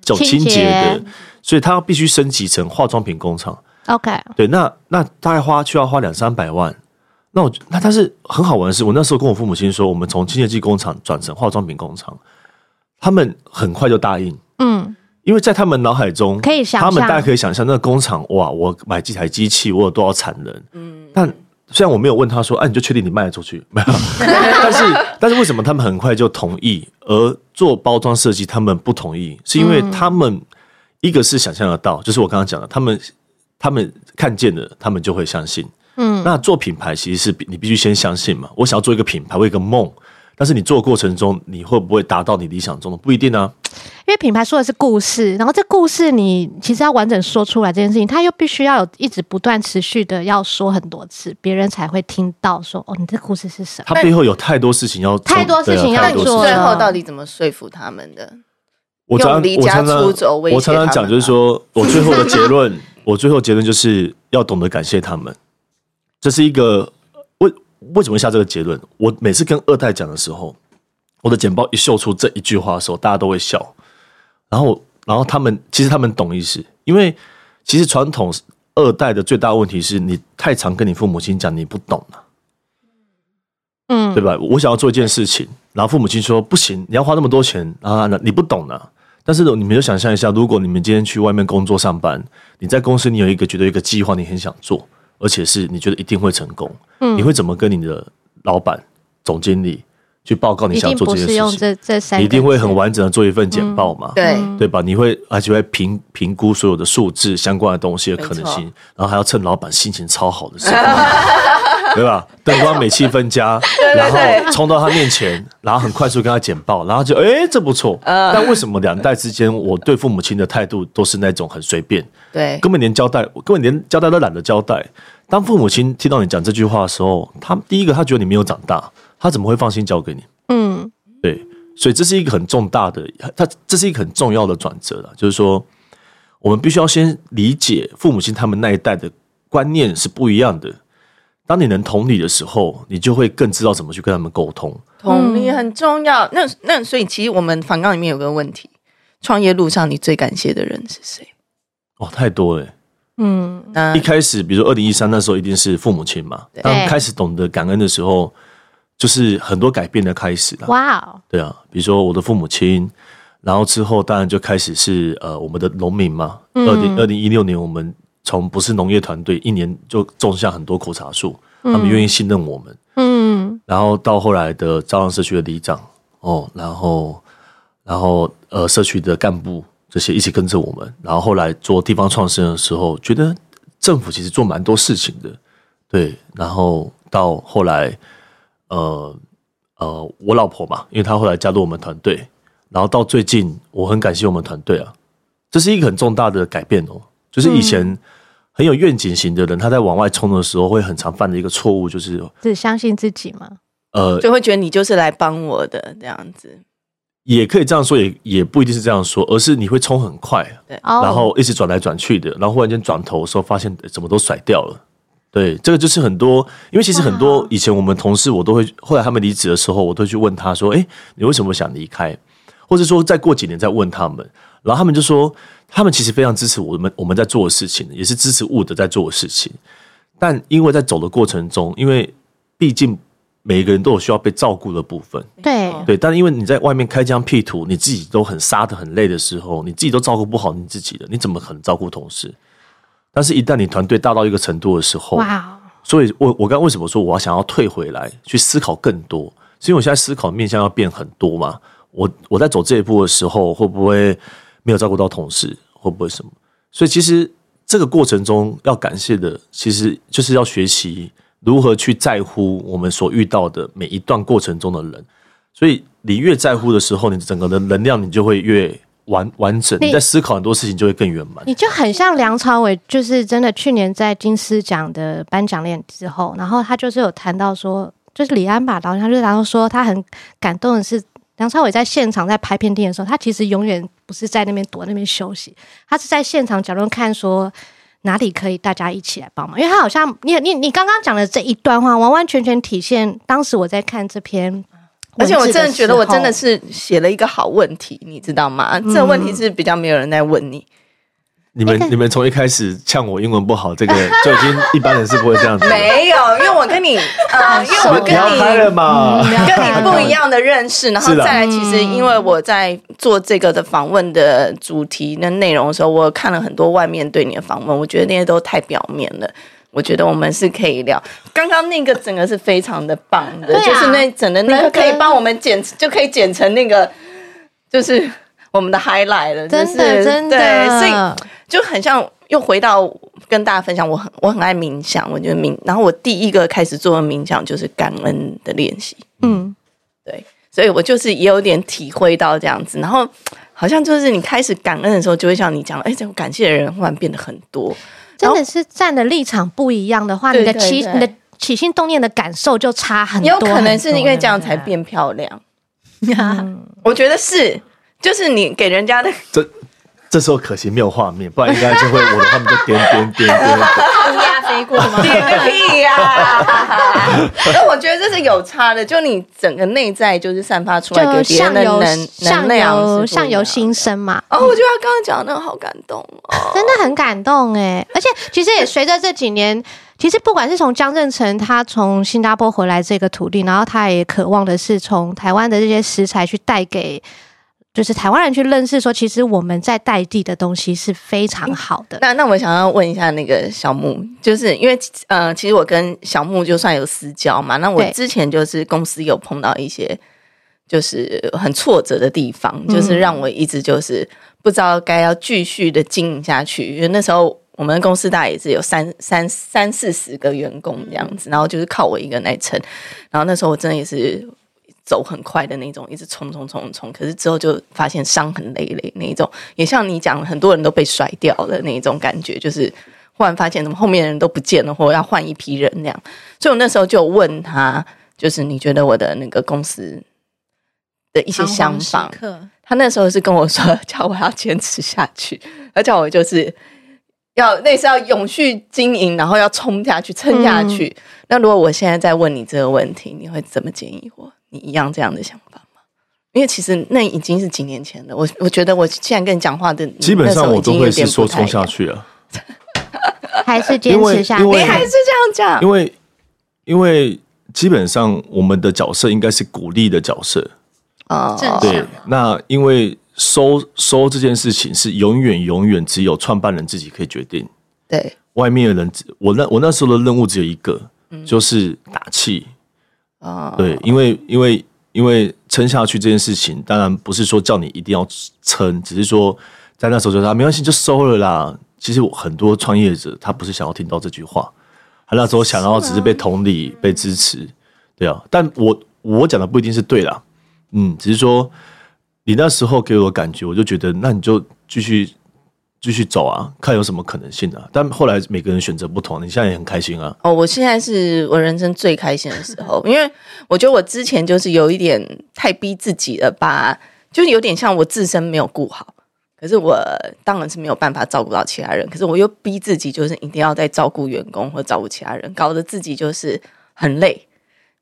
叫清洁的，所以它必须升级成化妆品工厂。OK，对，那那大概花需要花两三百万。那我那但是很好玩的是，我那时候跟我父母亲说，我们从清洁剂工厂转成化妆品工厂，他们很快就答应。嗯，因为在他们脑海中，可以想象，他们大家可以想象那个工厂哇，我买几台机器，我有多少产能。嗯，但虽然我没有问他说，哎、啊，你就确定你卖得出去？没有。但是但是为什么他们很快就同意，而做包装设计他们不同意？是因为他们一个是想象得到，就是我刚刚讲的，他们他们看见了，他们就会相信。嗯，那做品牌其实是你必须先相信嘛。我想要做一个品牌，我有一个梦，但是你做的过程中，你会不会达到你理想中的？不一定啊。因为品牌说的是故事，然后这故事你其实要完整说出来这件事情，它又必须要有一直不断持续的要说很多次，别人才会听到说哦，你这故事是什么？它背后有太多事情要太多事情要做，最后到底怎么说服他们的？我常常我常常我常常讲，就是说我最后的结论，我最后结论就是要懂得感谢他们。这是一个为为什么会下这个结论？我每次跟二代讲的时候，我的简报一秀出这一句话的时候，大家都会笑。然后，然后他们其实他们懂意思，因为其实传统二代的最大问题是你太常跟你父母亲讲你不懂了，嗯，对吧？我想要做一件事情，然后父母亲说不行，你要花那么多钱啊，你不懂了。但是你们就想象一下，如果你们今天去外面工作上班，你在公司你有一个觉得一个计划，你很想做。而且是你觉得一定会成功，嗯，你会怎么跟你的老板、总经理去报告你想做这件事情？这这三，你一定会很完整的做一份简报嘛？对对吧？你会而且会评评估所有的数字相关的东西的可能性，然后还要趁老板心情超好的时候，对吧？灯光美气分家，然后冲到他面前，然后很快速跟他简报，然后就哎，这不错。但为什么两代之间，我对父母亲的态度都是那种很随便？对，根本连交代，根本连交代都懒得交代。当父母亲听到你讲这句话的时候，他第一个他觉得你没有长大，他怎么会放心交给你？嗯，对，所以这是一个很重大的，他这是一个很重要的转折了，就是说，我们必须要先理解父母亲他们那一代的观念是不一样的。当你能同理的时候，你就会更知道怎么去跟他们沟通。同理很重要。那那所以其实我们反纲里面有个问题：创业路上你最感谢的人是谁？哦，太多了。嗯，一开始，比如说二零一三那时候，一定是父母亲嘛。当开始懂得感恩的时候，就是很多改变的开始了。哇哦，对啊，比如说我的父母亲，然后之后当然就开始是呃我们的农民嘛。二零二零一六年，我们从不是农业团队，一年就种下很多苦茶树，他们愿意信任我们。嗯，然后到后来的朝阳社区的里长哦，然后然后呃社区的干部。这些一起跟着我们，然后后来做地方创生的时候，觉得政府其实做蛮多事情的，对。然后到后来，呃呃，我老婆嘛，因为她后来加入我们团队，然后到最近，我很感谢我们团队啊，这是一个很重大的改变哦。就是以前很有愿景型的人，他在往外冲的时候，会很常犯的一个错误，就是只相信自己吗？呃，就会觉得你就是来帮我的这样子。也可以这样说，也也不一定是这样说，而是你会冲很快，对，然后一直转来转去的，然后忽然间转头的时候，发现怎么都甩掉了。对，这个就是很多，因为其实很多以前我们同事，我都会后来他们离职的时候，我都去问他说：“哎，你为什么想离开？”或者说再过几年再问他们，然后他们就说，他们其实非常支持我们我们在做的事情，也是支持物的在做的事情，但因为在走的过程中，因为毕竟。每一个人都有需要被照顾的部分，对对，但是因为你在外面开疆辟土，你自己都很杀的很累的时候，你自己都照顾不好你自己的，你怎么可能照顾同事？但是，一旦你团队大到一个程度的时候，哇！所以我我刚刚为什么说我要想要退回来去思考更多？是因为我现在思考面向要变很多嘛？我我在走这一步的时候，会不会没有照顾到同事？会不会什么？所以其实这个过程中要感谢的，其实就是要学习如何去在乎我们所遇到的每一段过程中的人。所以你越在乎的时候，你整个的能量你就会越完完整。你在思考很多事情就会更圆满。你就很像梁朝伟，就是真的去年在金狮奖的颁奖典礼之后，然后他就是有谈到说，就是李安吧，然后他就然后说他很感动的是。梁朝伟在现场在拍片电影的时候，他其实永远不是在那边躲那边休息，他是在现场角度看说哪里可以大家一起来帮忙，因为他好像你你你刚刚讲的这一段话，完完全全体现当时我在看这篇，而且我真的觉得我真的是写了一个好问题，你知道吗？嗯、这个问题是比较没有人在问你。你们你们从一开始呛我英文不好，这个 就已经一般人是不会这样子。没有，因为我跟你呃，因为我跟你跟你不一样的认识，然后再来，其实因为我在做这个的访问的主题的内容的时候，我看了很多外面对你的访问，我觉得那些都太表面了。我觉得我们是可以聊，刚刚那个整个是非常的棒的，就是那整个那个可以帮我们剪，就可以剪成那个，就是我们的 highlight 了，真的真的，对，所以。就很像又回到跟大家分享，我很我很爱冥想，我觉得冥，然后我第一个开始做的冥想就是感恩的练习，嗯，对，所以我就是也有点体会到这样子，然后好像就是你开始感恩的时候，就会像你讲，哎，这种感谢的人忽然变得很多，真的是站的立场不一样的话，你的起你的起心动念的感受就差很多，有可能是因为这样才变漂亮，嗯、我觉得是，就是你给人家的这。这时候可惜没有画面，不然应该就会我的他们就点点点点，乌鸦飞过吗？点个屁呀！那我觉得这是有差的，就你整个内在就是散发出来给别人的能能量，相由心生嘛。哦，我觉得他刚刚讲的那个好感动哦，真的很感动哎！而且其实也随着这几年，其实不管是从江振成他从新加坡回来这个土地，然后他也渴望的是从台湾的这些食材去带给。就是台湾人去认识说，其实我们在代地的东西是非常好的。那那我想要问一下那个小木，就是因为呃，其实我跟小木就算有私交嘛。那我之前就是公司有碰到一些就是很挫折的地方，就是让我一直就是不知道该要继续的经营下去。因为那时候我们公司大概也是有三三三四十个员工这样子，然后就是靠我一个人来撑。然后那时候我真的也是。走很快的那种，一直冲冲冲冲，可是之后就发现伤痕累累那一种，也像你讲，很多人都被甩掉的那一种感觉，就是忽然发现怎么后面的人都不见了，或者要换一批人那样。所以我那时候就问他，就是你觉得我的那个公司的一些想法？他那时候是跟我说，叫我要坚持下去，而叫我就是要那是要永续经营，然后要冲下去，撑下去。嗯、那如果我现在再问你这个问题，你会怎么建议我？你一样这样的想法吗？因为其实那已经是几年前了。我我觉得我现在跟你讲话的，基本上我都会是说冲下去啊，还是坚持下去。你还是这样讲？因为因为基本上我们的角色应该是鼓励的角色啊。对，那因为收收这件事情是永远永远只有创办人自己可以决定。对，外面的人，我那我那时候的任务只有一个，就是打气。啊，对，因为因为因为撑下去这件事情，当然不是说叫你一定要撑，只是说在那时候就说没关系，就收了啦。其实很多创业者他不是想要听到这句话，他那时候想要只是被同理、被支持，对啊。但我我讲的不一定是对啦，嗯，只是说你那时候给我的感觉，我就觉得那你就继续。继续走啊，看有什么可能性啊！但后来每个人选择不同，你现在也很开心啊。哦，我现在是我人生最开心的时候，因为我觉得我之前就是有一点太逼自己了吧，就是有点像我自身没有顾好，可是我当然是没有办法照顾到其他人，可是我又逼自己就是一定要再照顾员工或照顾其他人，搞得自己就是很累，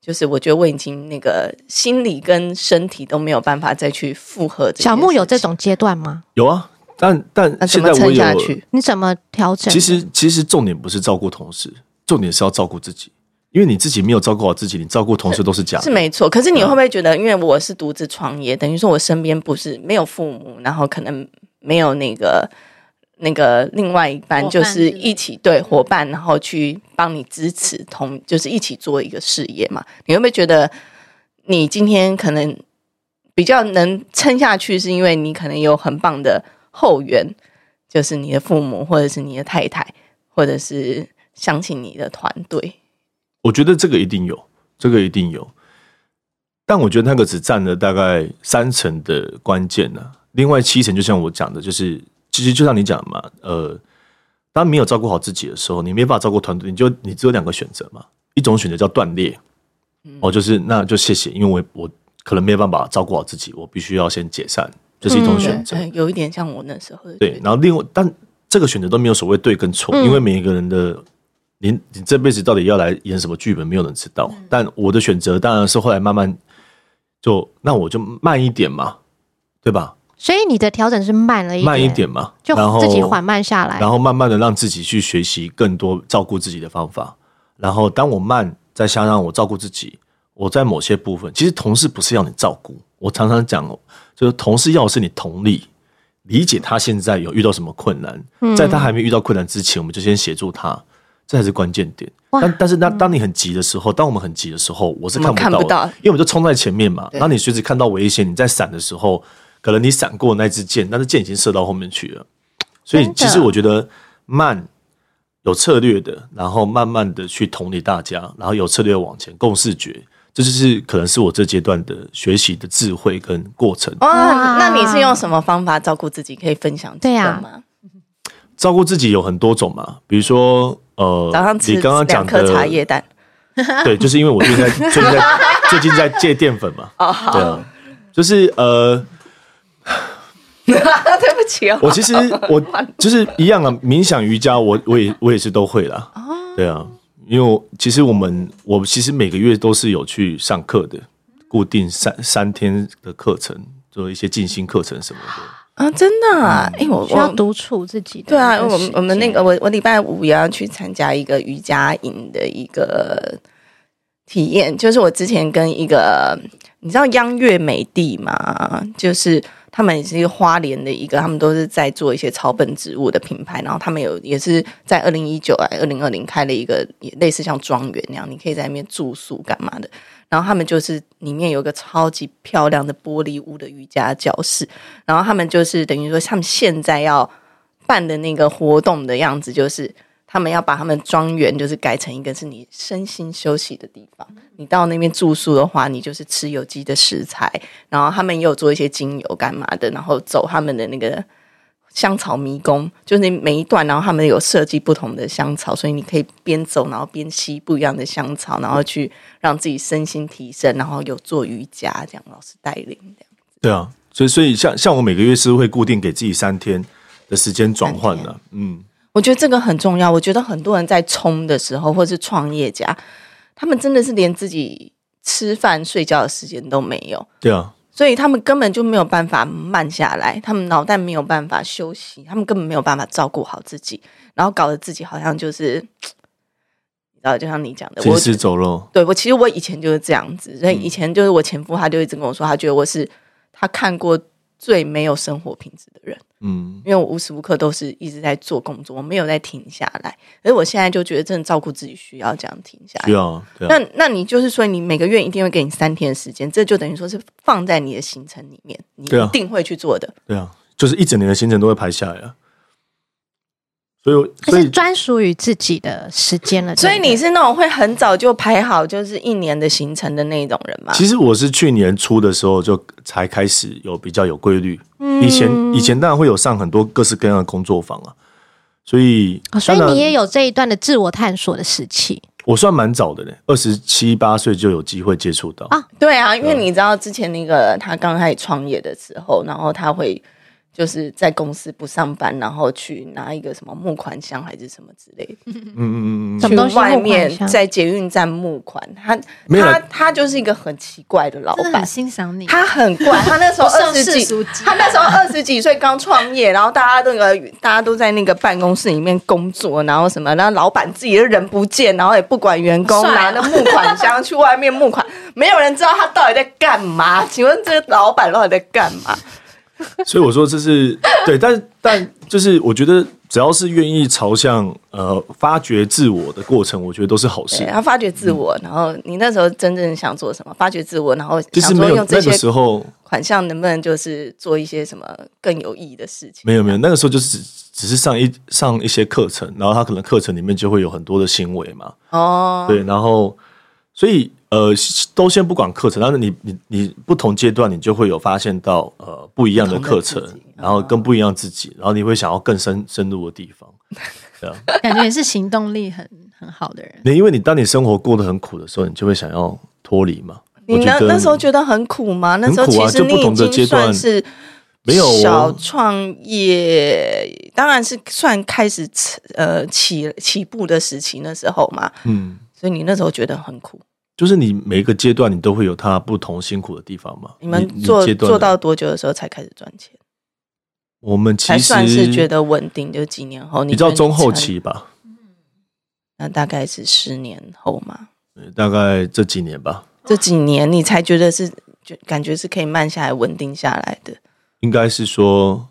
就是我觉得我已经那个心理跟身体都没有办法再去负荷。小木有这种阶段吗？有啊。但但现在我有，你怎么调整？其实其实重点不是照顾同事，重点是要照顾自己。因为你自己没有照顾好自己，你照顾同事都是假的。是没错。可是你会不会觉得，因为我是独自创业，等于说我身边不是没有父母，然后可能没有那个那个另外一半，就是一起对伙伴，然后去帮你支持同，就是一起做一个事业嘛？你会不会觉得，你今天可能比较能撑下去，是因为你可能有很棒的。后援就是你的父母，或者是你的太太，或者是相信你的团队？我觉得这个一定有，这个一定有。但我觉得那个只占了大概三成的关键呢、啊，另外七成就像我讲的，就是其实就像你讲的嘛，呃，当没有照顾好自己的时候，你没办法照顾团队，你就你只有两个选择嘛，一种选择叫断裂，哦，就是那就谢谢，因为我我可能没有办法照顾好自己，我必须要先解散，这、就是一种选择、嗯，有一点像我那时候的。对，然后另外，但这个选择都没有所谓对跟错，因为每一个人的。你你这辈子到底要来演什么剧本，没有人知道。但我的选择当然是后来慢慢就，那我就慢一点嘛，对吧？所以你的调整是慢了一点，慢一点嘛，就自己缓慢下来，然后慢慢的让自己去学习更多照顾自己的方法。然后当我慢，再加上我照顾自己，我在某些部分，其实同事不是要你照顾，我常常讲，就是同事要的是你同理，理解他现在有遇到什么困难，在他还没遇到困难之前，我们就先协助他。这才是关键点，但但是那当你很急的时候，当我们很急的时候，我是看不到，看不到，因为我们就冲在前面嘛。那你随时看到危险，你在闪的时候，可能你闪过那支箭，但是箭已经射到后面去了。所以其实我觉得慢有策略的，然后慢慢的去同理大家，然后有策略往前共视觉，这就是可能是我这阶段的学习的智慧跟过程。哇，那你是用什么方法照顾自己？可以分享对呀吗？照顾自己有很多种嘛，比如说。呃，早上吃你刚刚讲的茶叶蛋，对，就是因为我最近在最近在最近在戒淀粉嘛。哦，好，对啊，就是呃，对不起哦，我其实 我就是一样啊，冥想瑜伽我我也我也是都会啦。哦，对啊，因为我其实我们我其实每个月都是有去上课的，固定三三天的课程，做一些静心课程什么的。啊，真的啊！哎、嗯，我需要独处自己的。对啊，我们我们那个我我礼拜五也要去参加一个瑜伽营的一个体验，就是我之前跟一个你知道央月美地嘛？就是他们也是花莲的一个，他们都是在做一些草本植物的品牌，然后他们有也是在二零一九啊二零二零开了一个也类似像庄园那样，你可以在那边住宿干嘛的。然后他们就是里面有个超级漂亮的玻璃屋的瑜伽教室，然后他们就是等于说他们现在要办的那个活动的样子，就是他们要把他们庄园就是改成一个是你身心休息的地方。你到那边住宿的话，你就是吃有机的食材，然后他们也有做一些精油干嘛的，然后走他们的那个。香草迷宫就是每一段，然后他们有设计不同的香草，所以你可以边走然后边吸不一样的香草，然后去让自己身心提升，然后有做瑜伽这样，老师带领这样。对啊，所以所以像像我每个月是会固定给自己三天的时间转换的。嗯，我觉得这个很重要。我觉得很多人在冲的时候，或是创业家，他们真的是连自己吃饭睡觉的时间都没有。对啊。所以他们根本就没有办法慢下来，他们脑袋没有办法休息，他们根本没有办法照顾好自己，然后搞得自己好像就是，你知道，就像你讲的，行尸走肉。对，我其实我以前就是这样子，所以以前就是我前夫，他就一直跟我说，他觉得我是他看过最没有生活品质的人。嗯，因为我无时无刻都是一直在做工作，我没有在停下来。而我现在就觉得，真的照顾自己需要这样停下来。需要，对啊。那那你就是说，你每个月一定会给你三天的时间，这就等于说是放在你的行程里面，你一定会去做的。对啊，就是一整年的行程都会排下来啊。所以，所以是专属于自己的时间了。所以你是那种会很早就排好，就是一年的行程的那种人吗？其实我是去年初的时候就才开始有比较有规律。嗯以前以前当然会有上很多各式各样的工作坊啊，所以所以你也有这一段的自我探索的时期。我算蛮早的嘞，二十七八岁就有机会接触到啊。对啊，因为你知道之前那个他刚开始创业的时候，然后他会。就是在公司不上班，然后去拿一个什么募款箱还是什么之类的，嗯嗯嗯，去外面在捷运站募款。他他他就是一个很奇怪的老板，欣赏你。他很怪，他那时候 二十几，他那时候二十几岁刚创业，然后大家那个大家都在那个办公室里面工作，然后什么，然后老板自己的人不见，然后也不管员工，拿着募款箱去外面募款，没有人知道他到底在干嘛。请问这个老板到底在干嘛？所以我说这是对，但但就是我觉得只要是愿意朝向呃发掘自我的过程，我觉得都是好事。他发掘自我，嗯、然后你那时候真正想做什么？发掘自我，然后就是没有那个时候款项能不能就是做一些什么更有意义的事情？没有没有，那个时候就是只，只是上一上一些课程，然后他可能课程里面就会有很多的行为嘛。哦，对，然后所以呃，都先不管课程，但是你你你不同阶段，你就会有发现到呃不一样的课程，然后跟不一样自己，然后你会想要更深深入的地方。对啊，感觉也是行动力很很好的人。你因为你当你生活过得很苦的时候，你就会想要脱离嘛。你那那时候觉得很苦吗？那时候其实你已经算是没有小创业，当然是算开始呃起起步的时期那时候嘛。嗯，所以你那时候觉得很苦，就是你每一个阶段你都会有它不同辛苦的地方嘛。你们做做到多久的时候才开始赚钱？我们其实算是觉得稳定，就几年后，你知道中后期吧？嗯，那大概是十年后嘛。大概这几年吧。这几年你才觉得是，就感觉是可以慢下来、稳定下来的。应该是说，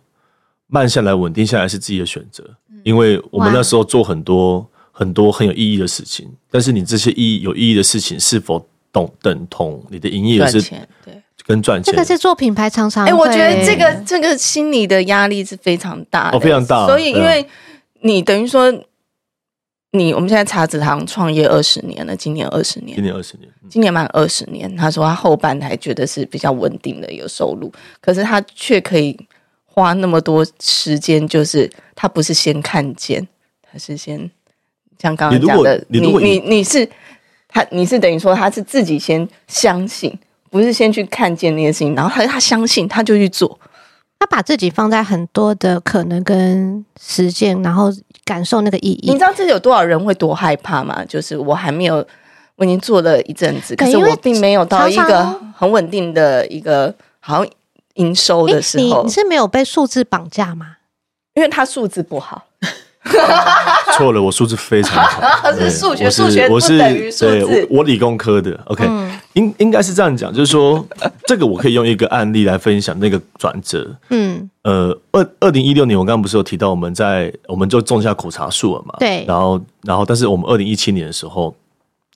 慢下来、稳定下来是自己的选择，因为我们那时候做很多很多很有意义的事情。但是你这些意义有意义的事情，是否懂等同你的营业额是？对，跟赚钱。这个是做品牌常常。哎，我觉得这个这个心理的压力是非常大的，哦，非常大。所以，因为你等于说。你我们现在茶子堂创业二十年了，今年二十年，今年二十年，今年满二十年。他说他后半还觉得是比较稳定的有收入，可是他却可以花那么多时间，就是他不是先看见，他是先像刚刚讲的，你你你，你，你是他，你是等于说他是自己先相信，不是先去看见那些事情，然后他他相信他就去做。他把自己放在很多的可能跟实践，然后感受那个意义。你知道这有多少人会多害怕吗？就是我还没有，我已经做了一阵子，可是我并没有到一个很稳定的一个好像营收的时候。你你是没有被数字绑架吗？因为他数字不好。错了，我数字非常好。数学，数学我是对。我我理工科的，OK，嗯、应应该是这样讲，就是说这个我可以用一个案例来分享那个转折。嗯，呃，二二零一六年我刚刚不是有提到我们在我们就种下苦茶树了嘛？对。然后然后，但是我们二零一七年的时候，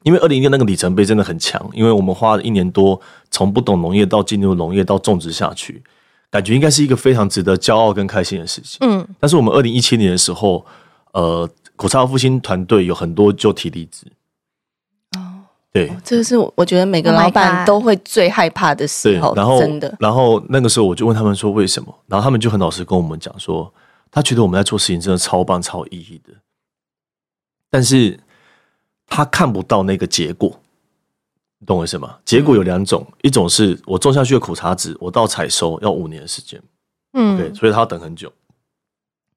因为二零一六那个里程碑真的很强，因为我们花了一年多从不懂农业到进入农业到种植下去，感觉应该是一个非常值得骄傲跟开心的事情。嗯。但是我们二零一七年的时候。呃，苦茶复兴团队有很多就提离职哦，对，这个是我觉得每个老板都会最害怕的时候，然后真的，然后那个时候我就问他们说为什么，然后他们就很老实跟我们讲说，他觉得我们在做事情真的超棒、超有意义的，但是他看不到那个结果，你懂我意思吗？结果有两种，嗯、一种是我种下去的苦茶籽，我到采收要五年的时间，嗯，OK，所以他要等很久。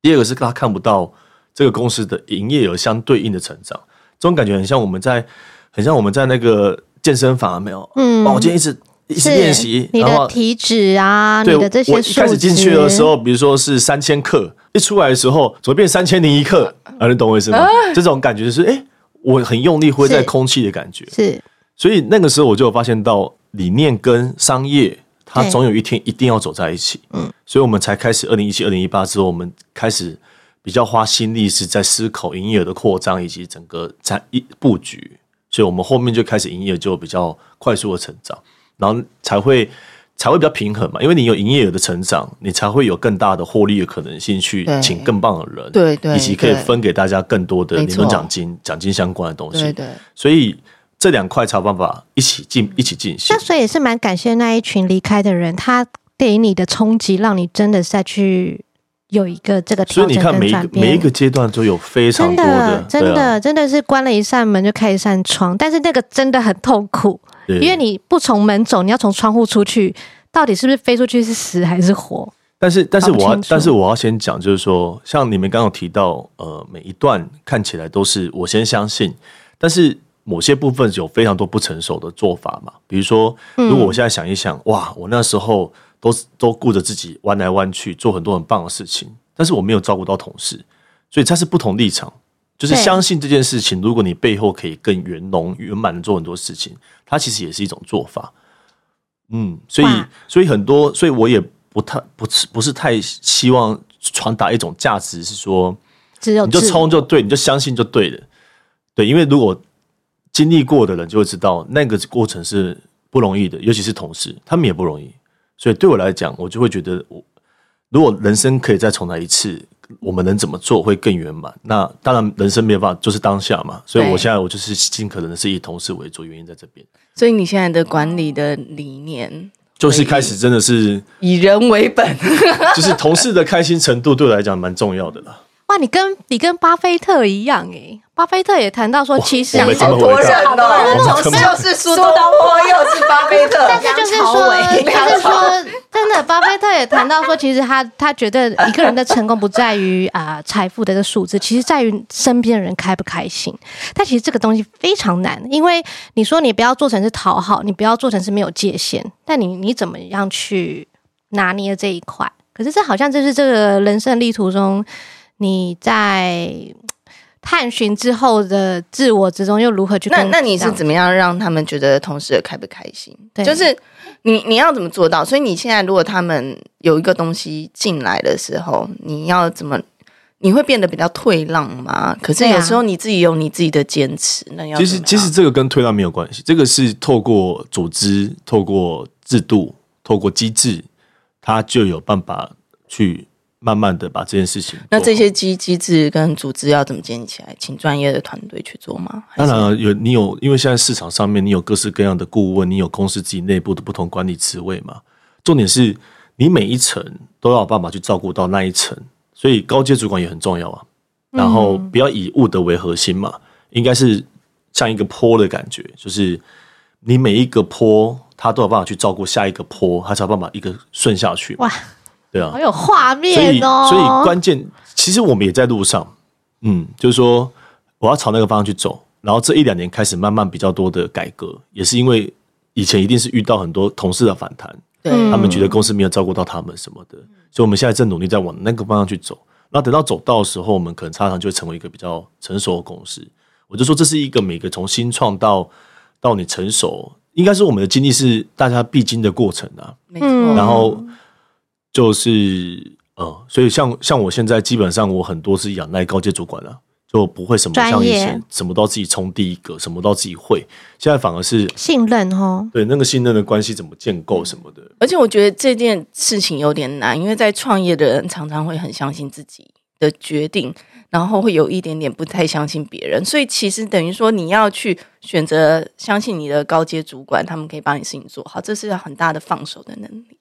第二个是他看不到。这个公司的营业额相对应的成长，这种感觉很像我们在，很像我们在那个健身房，没有？嗯，我今天一直一直练习，你的体脂啊，对，你的这些开始进去的时候，比如说是三千克，一出来的时候，怎么变三千零一克？啊，你懂我意思吗？啊、这种感觉就是，哎，我很用力挥在空气的感觉。是，所以那个时候我就有发现到理念跟商业，它总有一天一定要走在一起。嗯，所以我们才开始二零一七、二零一八之后，我们开始。比较花心力是在思考营业额的扩张以及整个产一布局，所以我们后面就开始营业额就比较快速的成长，然后才会才会比较平衡嘛，因为你有营业额的成长，你才会有更大的获利的可能性去请更棒的人，对对，以及可以分给大家更多的年终奖金、奖金相关的东西，对对，所以这两块才有办法一起进一起进行。那所以也是蛮感谢那一群离开的人，他给你的冲击，让你真的再去。有一个这个调整跟转变，所以你看每一个每一个阶段都有非常多的，真的，真的，啊、真的是关了一扇门就开一扇窗，但是那个真的很痛苦，因为你不从门走，你要从窗户出去，到底是不是飞出去是死还是活？但是，但是我要，但是我要先讲，就是说，像你们刚刚提到，呃，每一段看起来都是我先相信，但是某些部分有非常多不成熟的做法嘛，比如说，如果我现在想一想，嗯、哇，我那时候。都都顾着自己弯来弯去做很多很棒的事情，但是我没有照顾到同事，所以他是不同立场，就是相信这件事情。如果你背后可以更圆融圆满的做很多事情，它其实也是一种做法。嗯，所以所以很多，所以我也不太不是不是太希望传达一种价值，是说只有你就冲就对，你就相信就对了。对，因为如果经历过的人就会知道，那个过程是不容易的，尤其是同事，他们也不容易。所以对我来讲，我就会觉得我如果人生可以再重来一次，我们能怎么做会更圆满？那当然，人生没有办法，就是当下嘛。所以我现在我就是尽可能的是以同事为主，原因在这边。所以你现在的管理的理念就是开始真的是以人为本，就是同事的开心程度对我来讲蛮重要的啦。哇，你跟你跟巴菲特一样哎，巴菲特也谈到说，其实好多人哦，同事又是苏东坡，又是巴菲特，但是就是说，就是说，真的，巴菲特也谈到说，其实他他觉得一个人的成功不在于啊财富的这个数字，其实在于身边的人开不开心。但其实这个东西非常难，因为你说你不要做成是讨好，你不要做成是没有界限，但你你怎么样去拿捏这一块？可是这好像就是这个人生的旅途中。你在探寻之后的自我之中，又如何去？那那你是怎么样让他们觉得同事开不开心？对，就是你你要怎么做到？所以你现在如果他们有一个东西进来的时候，你要怎么？你会变得比较退让吗？可是有时候你自己有你自己的坚持，那要其实其实这个跟退让没有关系，这个是透过组织、透过制度、透过机制，它就有办法去。慢慢的把这件事情，那这些机机制跟组织要怎么建立起来？请专业的团队去做吗？当然有，你有，因为现在市场上面你有各式各样的顾问，你有公司自己内部的不同管理职位嘛。重点是你每一层都要有办法去照顾到那一层，所以高阶主管也很重要啊。然后不要以物德为核心嘛，应该是像一个坡的感觉，就是你每一个坡，他都有办法去照顾下一个坡，他才有办法一个顺下去。哇！对啊，好有画面哦！所以，所以关键其实我们也在路上，嗯，就是说我要朝那个方向去走。然后这一两年开始慢慢比较多的改革，也是因为以前一定是遇到很多同事的反弹，对，他们觉得公司没有照顾到他们什么的，所以我们现在正努力在往那个方向去走。那等到走到的时候，我们可能常常就会成为一个比较成熟的公司。我就说这是一个每个从新创到到你成熟，应该是我们的经历是大家必经的过程啊。没错，然后。就是呃，所以像像我现在基本上我很多是仰赖高阶主管了，就不会什么像以前什么都要自己冲第一个，什么都要自己会。现在反而是信任哦，对那个信任的关系怎么建构什么的。而且我觉得这件事情有点难，因为在创业的人常常会很相信自己的决定，然后会有一点点不太相信别人。所以其实等于说你要去选择相信你的高阶主管，他们可以把你事情做好，这是很大的放手的能力。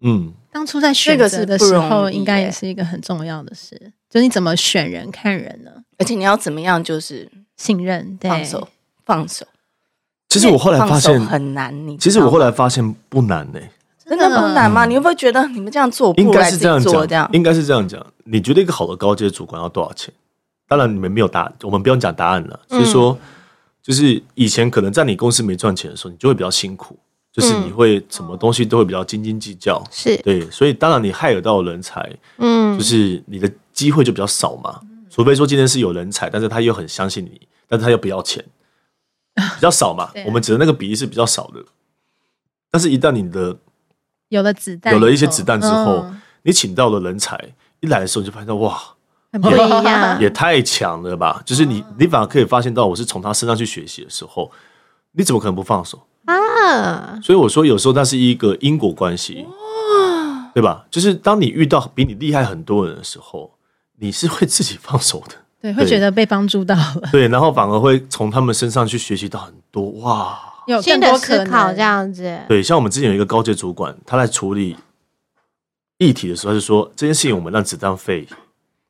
嗯，当初在选择的时候，应该也是一个很重要的事，就你怎么选人、看人呢？而且你要怎么样，就是信任、放手、放手。其实我后来发现很难，你其实我后来发现不难呢，真的不难吗？你会不会觉得你们这样做，应该是这样讲？这样应该是这样讲。你觉得一个好的高阶主管要多少钱？当然你们没有答案，我们不用讲答案了。所以说，就是以前可能在你公司没赚钱的时候，你就会比较辛苦。就是你会什么东西都会比较斤斤计较，是对，所以当然你害得到人才，嗯，就是你的机会就比较少嘛。除非说今天是有人才，但是他又很相信你，但是他又不要钱，比较少嘛。我们指的那个比例是比较少的。但是，一旦你的有了子弹，有了一些子弹之后，你请到了人才，一来的时候你就发现哇，很不一样，也太强了吧！就是你，你反而可以发现到，我是从他身上去学习的时候，你怎么可能不放手？啊，所以我说有时候那是一个因果关系，对吧？就是当你遇到比你厉害很多人的时候，你是会自己放手的，对，会觉得被帮助到了，对，然后反而会从他们身上去学习到很多，哇，有更多思考这样子。对，像我们之前有一个高阶主管，他在处理议题的时候，他就说这件事情我们让子弹飞。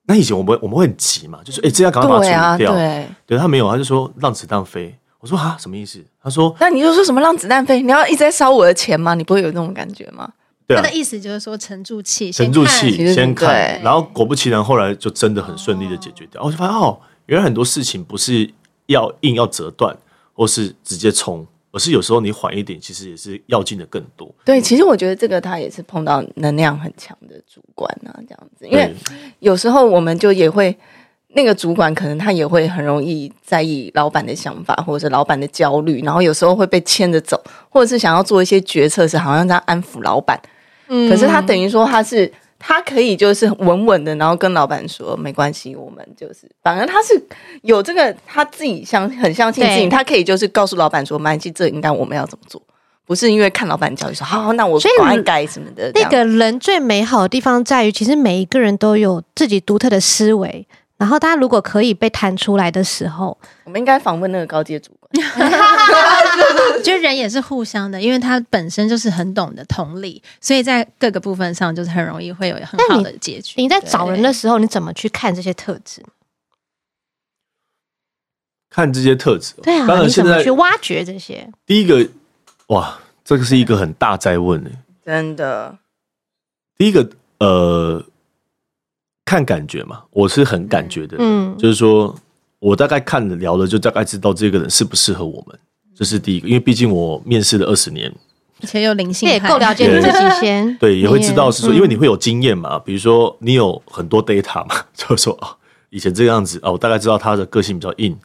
那以前我们我们会很急嘛，就是哎，这样赶快把它处理掉，对，对他没有，他就说让子弹飞。我说哈，什么意思？他说，那你就说什么让子弹飞？你要一直在烧我的钱吗？你不会有那种感觉吗？对啊，他的意思就是说沉住气，沉住气，先看，然后果不其然，后来就真的很顺利的解决掉。我就发现哦，原来很多事情不是要硬要折断，或是直接冲，而是有时候你缓一点，其实也是要进的更多。对，其实我觉得这个他也是碰到能量很强的主管啊，这样子，因为有时候我们就也会。那个主管可能他也会很容易在意老板的想法，或者是老板的焦虑，然后有时候会被牵着走，或者是想要做一些决策，是好像在安抚老板。嗯，可是他等于说他是他可以就是稳稳的，然后跟老板说没关系，我们就是反正他是有这个他自己相很相信自己，他可以就是告诉老板说，没关系，这应该我们要怎么做。不是因为看老板教育说好，那我赶快改什么的。那个人最美好的地方在于，其实每一个人都有自己独特的思维。然后他如果可以被弹出来的时候，我们应该访问那个高阶主管。我觉得人也是互相的，因为他本身就是很懂得同理，所以在各个部分上就是很容易会有很好的结局。你，你在找人的时候，你怎么去看这些特质？看这些特质，对啊，当然现在你怎么去挖掘这些？第一个，哇，这个是一个很大哉问的，真的。第一个，呃。看感觉嘛，我是很感觉的，嗯，就是说我大概看了聊了，就大概知道这个人适不适合我们，这是第一个。因为毕竟我面试了二十年，以前有灵性，也够了解你自己先，对，也会知道是说，因为你会有经验嘛，比如说你有很多 data 嘛，就是说啊，以前这个样子啊，我大概知道他的个性比较硬，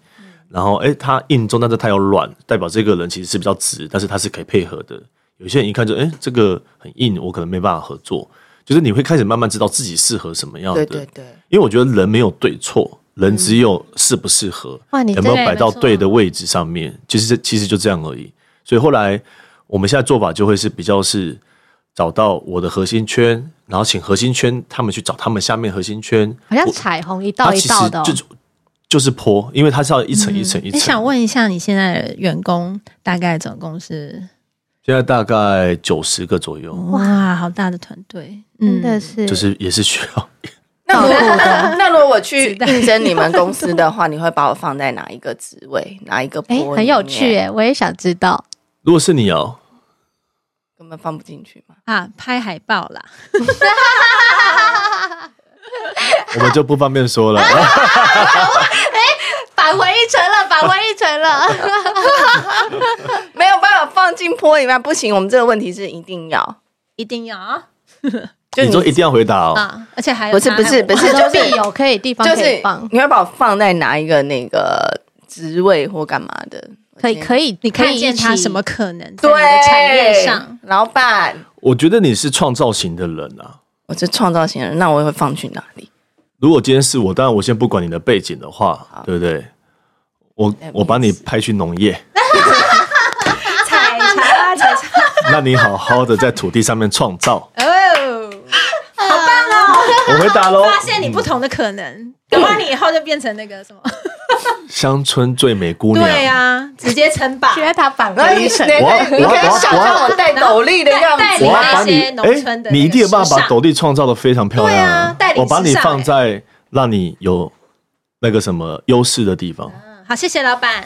然后哎，他硬中，但是他有软，代表这个人其实是比较直，但是他是可以配合的。有些人一看就哎，这个很硬，我可能没办法合作。就是你会开始慢慢知道自己适合什么样的，对对对。因为我觉得人没有对错，人只有适不适合，有没有摆到对的位置上面。其实这其实就这样而已。所以后来我们现在做法就会是比较是找到我的核心圈，然后请核心圈他们去找他们下面核心圈，好像彩虹一道一道的，就就是坡，因为它是要一层一层一层。你想问一下，你现在的员工大概总共是？现在大概九十个左右，哇，好大的团队，真的是，就是也是需要。那如果 那如果我去应征你们公司的话，你会把我放在哪一个职位，哪一个？哎，很有趣哎，我也想知道。如果是你哦，根本放不进去嘛。啊，拍海报啦，我们就不方便说了。哎返回一层了，返回一层了，没有放进坡里面，不行。我们这个问题是一定要，一定要啊，就你说一定要回答哦。啊，而且还有不是不是不是，就是有可以地方可以放。你会把我放在哪一个那个职位或干嘛的？可以可以，你看见他什么可能？对，产业上，老板，我觉得你是创造型的人啊。我是创造型的人，那我会放去哪里？如果今天是我，当然我先不管你的背景的话，对不对？我我把你派去农业，那你好好的在土地上面创造。哦，好棒哦！我回答喽，发现你不同的可能，搞不好你以后就变成那个什么。乡村最美姑娘，对啊，直接称霸，学他返回一层，我我可以想象我戴斗笠的样子，我要把你哎，你一定有办法把斗笠创造的非常漂亮啊！我把你放在让你有那个什么优势的地方。好，谢谢老板。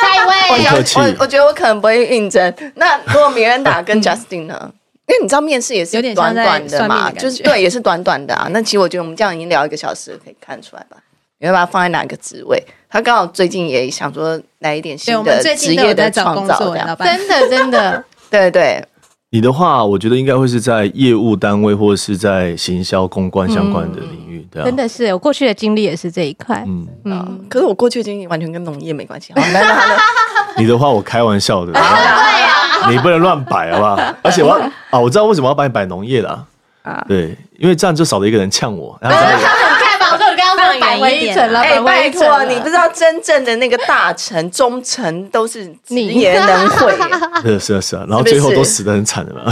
下 一位，我我我觉得我可能不会应征。那如果米兰达 跟 Justin 呢？因为你知道面试也是有点短短的嘛，就是对，也是短短的啊。那其实我觉得我们这样已经聊一个小时了，可以看出来吧？你会把它放在哪个职位？他刚好最近也想说来一点新的职业的创造，真的 真的，对对。你的话，我觉得应该会是在业务单位或者是在行销公关相关的领域，对、啊、真的是，我过去的经历也是这一块。嗯嗯，可是我过去的经历完全跟农业没关系。好，你的话我开玩笑的，对呀，你不能乱摆，好不好？而且我 啊，我知道为什么要把你摆农业了啊，对，因为这样就少了一个人呛我。然后返回一点了，哎，拜托，你不知道真正的那个大臣、忠臣都是你也能会，是是是啊，然后最后都死的很惨 的嘛，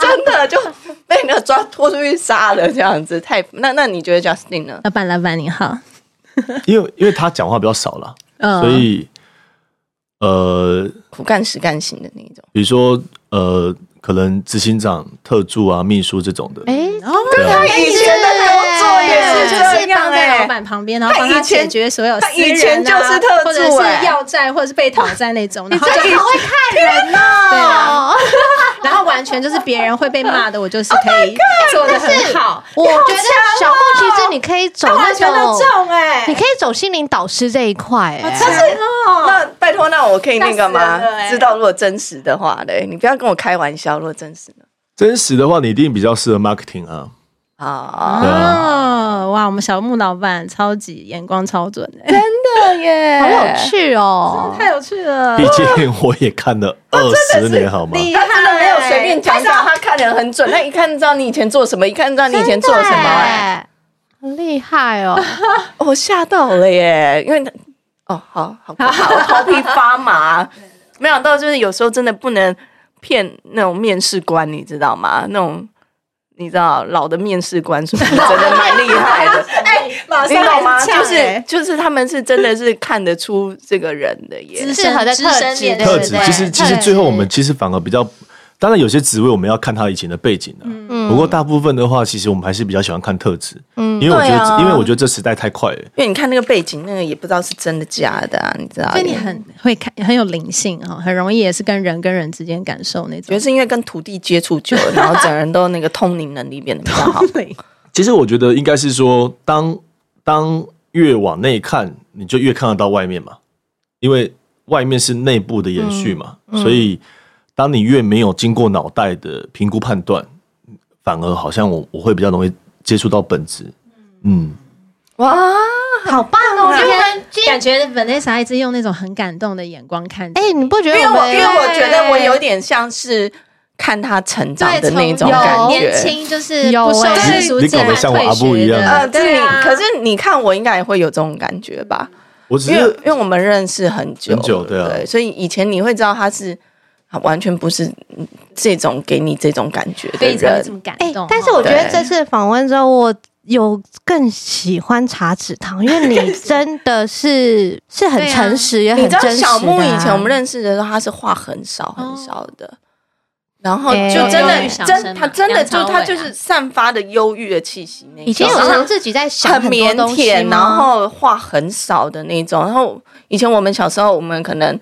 真的就被那个抓拖出去杀了这样子，太那那你觉得 Justin 呢？老板老板你好，因为因为他讲话比较少了，所以呃苦干实干型的那种，比如说呃可能执行长、特助啊、秘书这种的，哎，对啊，以前的。就是放在老板旁边，然后帮他解决所有私人啊，或者是要债，或者是被讨债那种。然后就好会看人哦，对啊。然后完全就是别人会被骂的，我就是可以做的很好。我觉得小木其实你可以走那种，哎，你可以走心灵导师这一块，哎，但是那拜托，那我可以那个吗？知道如果真实的话嘞，你不要跟我开玩笑。如果真实的，真实的话，你一定比较适合 marketing 啊。哦，哇！我们小木老板超级眼光超准的，真的耶，好有趣哦，太有趣了。毕竟我也看了二十年，好吗？他真的没有随便讲讲，他看人很准，他一看知道你以前做什么，一看知道你以前做什么，哎，很厉害 哦！我吓到了耶，因为哦，好好好，头皮发麻。没想到就是有时候真的不能骗那种面试官，你知道吗？那种你知道老的面试官是不是真的蛮厉害的？哎，你懂吗？就是就是他们是真的是看得出这个人的耶，适合在特质，特质。其实其实最后我们其实反而比较。当然，有些职位我们要看他以前的背景的。嗯，不过大部分的话，其实我们还是比较喜欢看特质。嗯，因为我觉得，啊、因为我觉得这时代太快了。因为你看那个背景，那个也不知道是真的假的啊，你知道？所以你很会看，很有灵性哈，很容易也是跟人跟人之间感受那种。觉得是因为跟土地接触久了，然后整人都那个通灵能力变得比较好。其实我觉得应该是说，当当越往内看，你就越看得到外面嘛，因为外面是内部的延续嘛，所以。当你越没有经过脑袋的评估判断，反而好像我我会比较容易接触到本质。嗯，哇，好棒哦！今天感觉 Vanessa 一直用那种很感动的眼光看。哎，你不觉得？因为我因为我觉得我有点像是看他成长的那种感觉，年轻就是不受世俗教育，像我阿布一样。呃，对啊。可是你看我应该也会有这种感觉吧？我只是因为因为我们认识很久很久，对啊，所以以前你会知道他是。完全不是这种给你这种感觉的人，这么感动。但是我觉得这次访问之后，我有更喜欢茶子堂，因为你真的是是很诚实，也很真实。你知道小木以前我们认识的时候，他是话很少很少的，然后就真的真他真的就他就是散发的忧郁的气息。那以前有常自己在想很腼腆，然后话很少的那种。然后以前我们小时候，我们可能。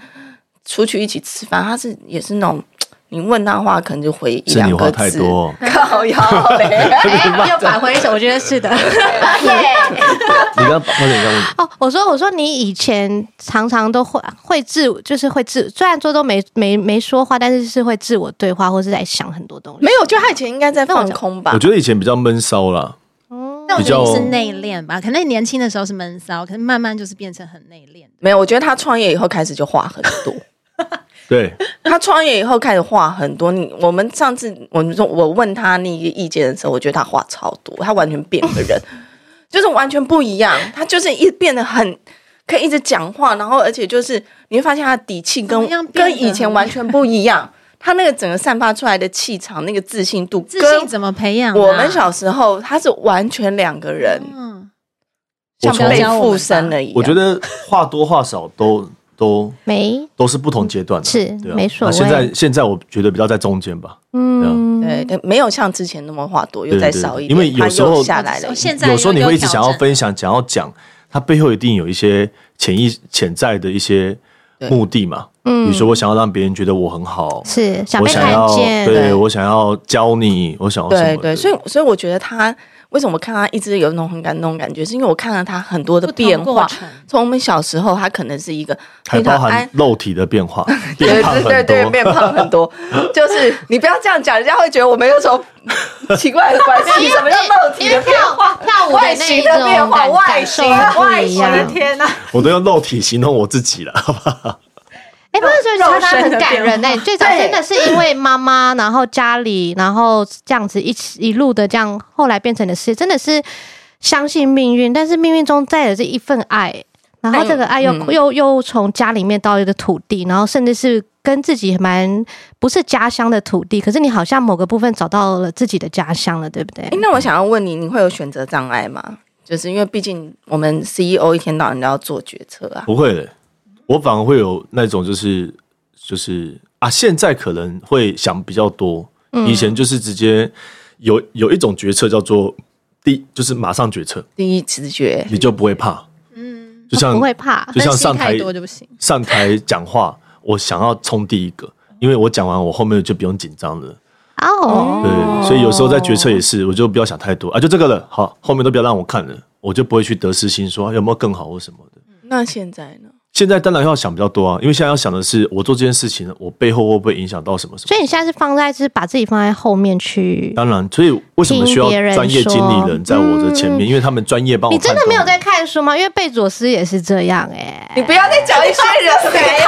出去一起吃饭，他是也是那种，你问他话可能就回一两个字。太多，靠腰嘞，又返回一首，我觉得是的。你刚刚问什么？哦，我说我说你以前常常都会会自，就是会自，虽然说都没没没说话，但是是会自我对话，或是在想很多东西。没有，就他以前应该在放空吧？我觉得以前比较闷骚啦。嗯，那我觉得你是内敛吧？可能年轻的时候是闷骚，可是慢慢就是变成很内敛。没有，我觉得他创业以后开始就话很多。对，他创业以后开始话很多。你我们上次我们说我问他那个意见的时候，我觉得他话超多，他完全变个人，就是完全不一样。他就是一变得很可以一直讲话，然后而且就是你会发现他的底气跟跟以前完全不一样。他那个整个散发出来的气场，那个自信度，自信怎么培养？我们小时候他是完全两个人，嗯，像被附身了一样。我觉得话多话少都。都没都是不同阶段的，是没错。现在现在我觉得比较在中间吧，嗯，对对，没有像之前那么话多，又再少一点。因为有时候下来了，有时候你会一直想要分享，想要讲，它背后一定有一些潜意潜在的一些目的嘛。嗯，比如说我想要让别人觉得我很好，是我想要对我想要教你，我想要什么？对对，所以所以我觉得他。为什么看他一直有那种很感动的感觉？是因为我看了他很多的变化。从我们小时候，他可能是一个还包含肉体的变化，对对对对，变胖很多。就是你不要这样讲，人家会觉得我们有什么奇怪的关系。什么叫肉体的变化？跳舞外形的变化，外形外形的天哪！我都用肉体形容我自己了，好不好？哎，不是说常常很感人哎，最早真的是因为妈妈，然后家里，然后这样子一起一路的这样，后来变成的事，真的是相信命运，但是命运中带着这一份爱，然后这个爱又、嗯、又又从家里面到一个土地，然后甚至是跟自己蛮不是家乡的土地，可是你好像某个部分找到了自己的家乡了，对不对？哎，那我想要问你，你会有选择障碍吗？就是因为毕竟我们 CEO 一天到晚都要做决策啊，不会的。我反而会有那种就是就是啊，现在可能会想比较多，以前就是直接有有一种决策叫做第，就是马上决策，第一直觉，你就不会怕，嗯，就像不会怕，就像上台上台讲话，我想要冲第一个，因为我讲完我后面就不用紧张了，哦，对，所以有时候在决策也是，我就不要想太多。啊，就这个了，好，后面都不要让我看了，我就不会去得失心说有没有更好或什么的。那现在呢？现在当然要想比较多啊，因为现在要想的是我做这件事情，我背后会不会影响到什么什么？所以你现在是放在是把自己放在后面去。当然，所以为什么需要专业经理人在我的前面？因为他们专业帮我。你真的没有在看书吗？因为贝佐斯也是这样哎、欸。你不要再讲一些人谁呀，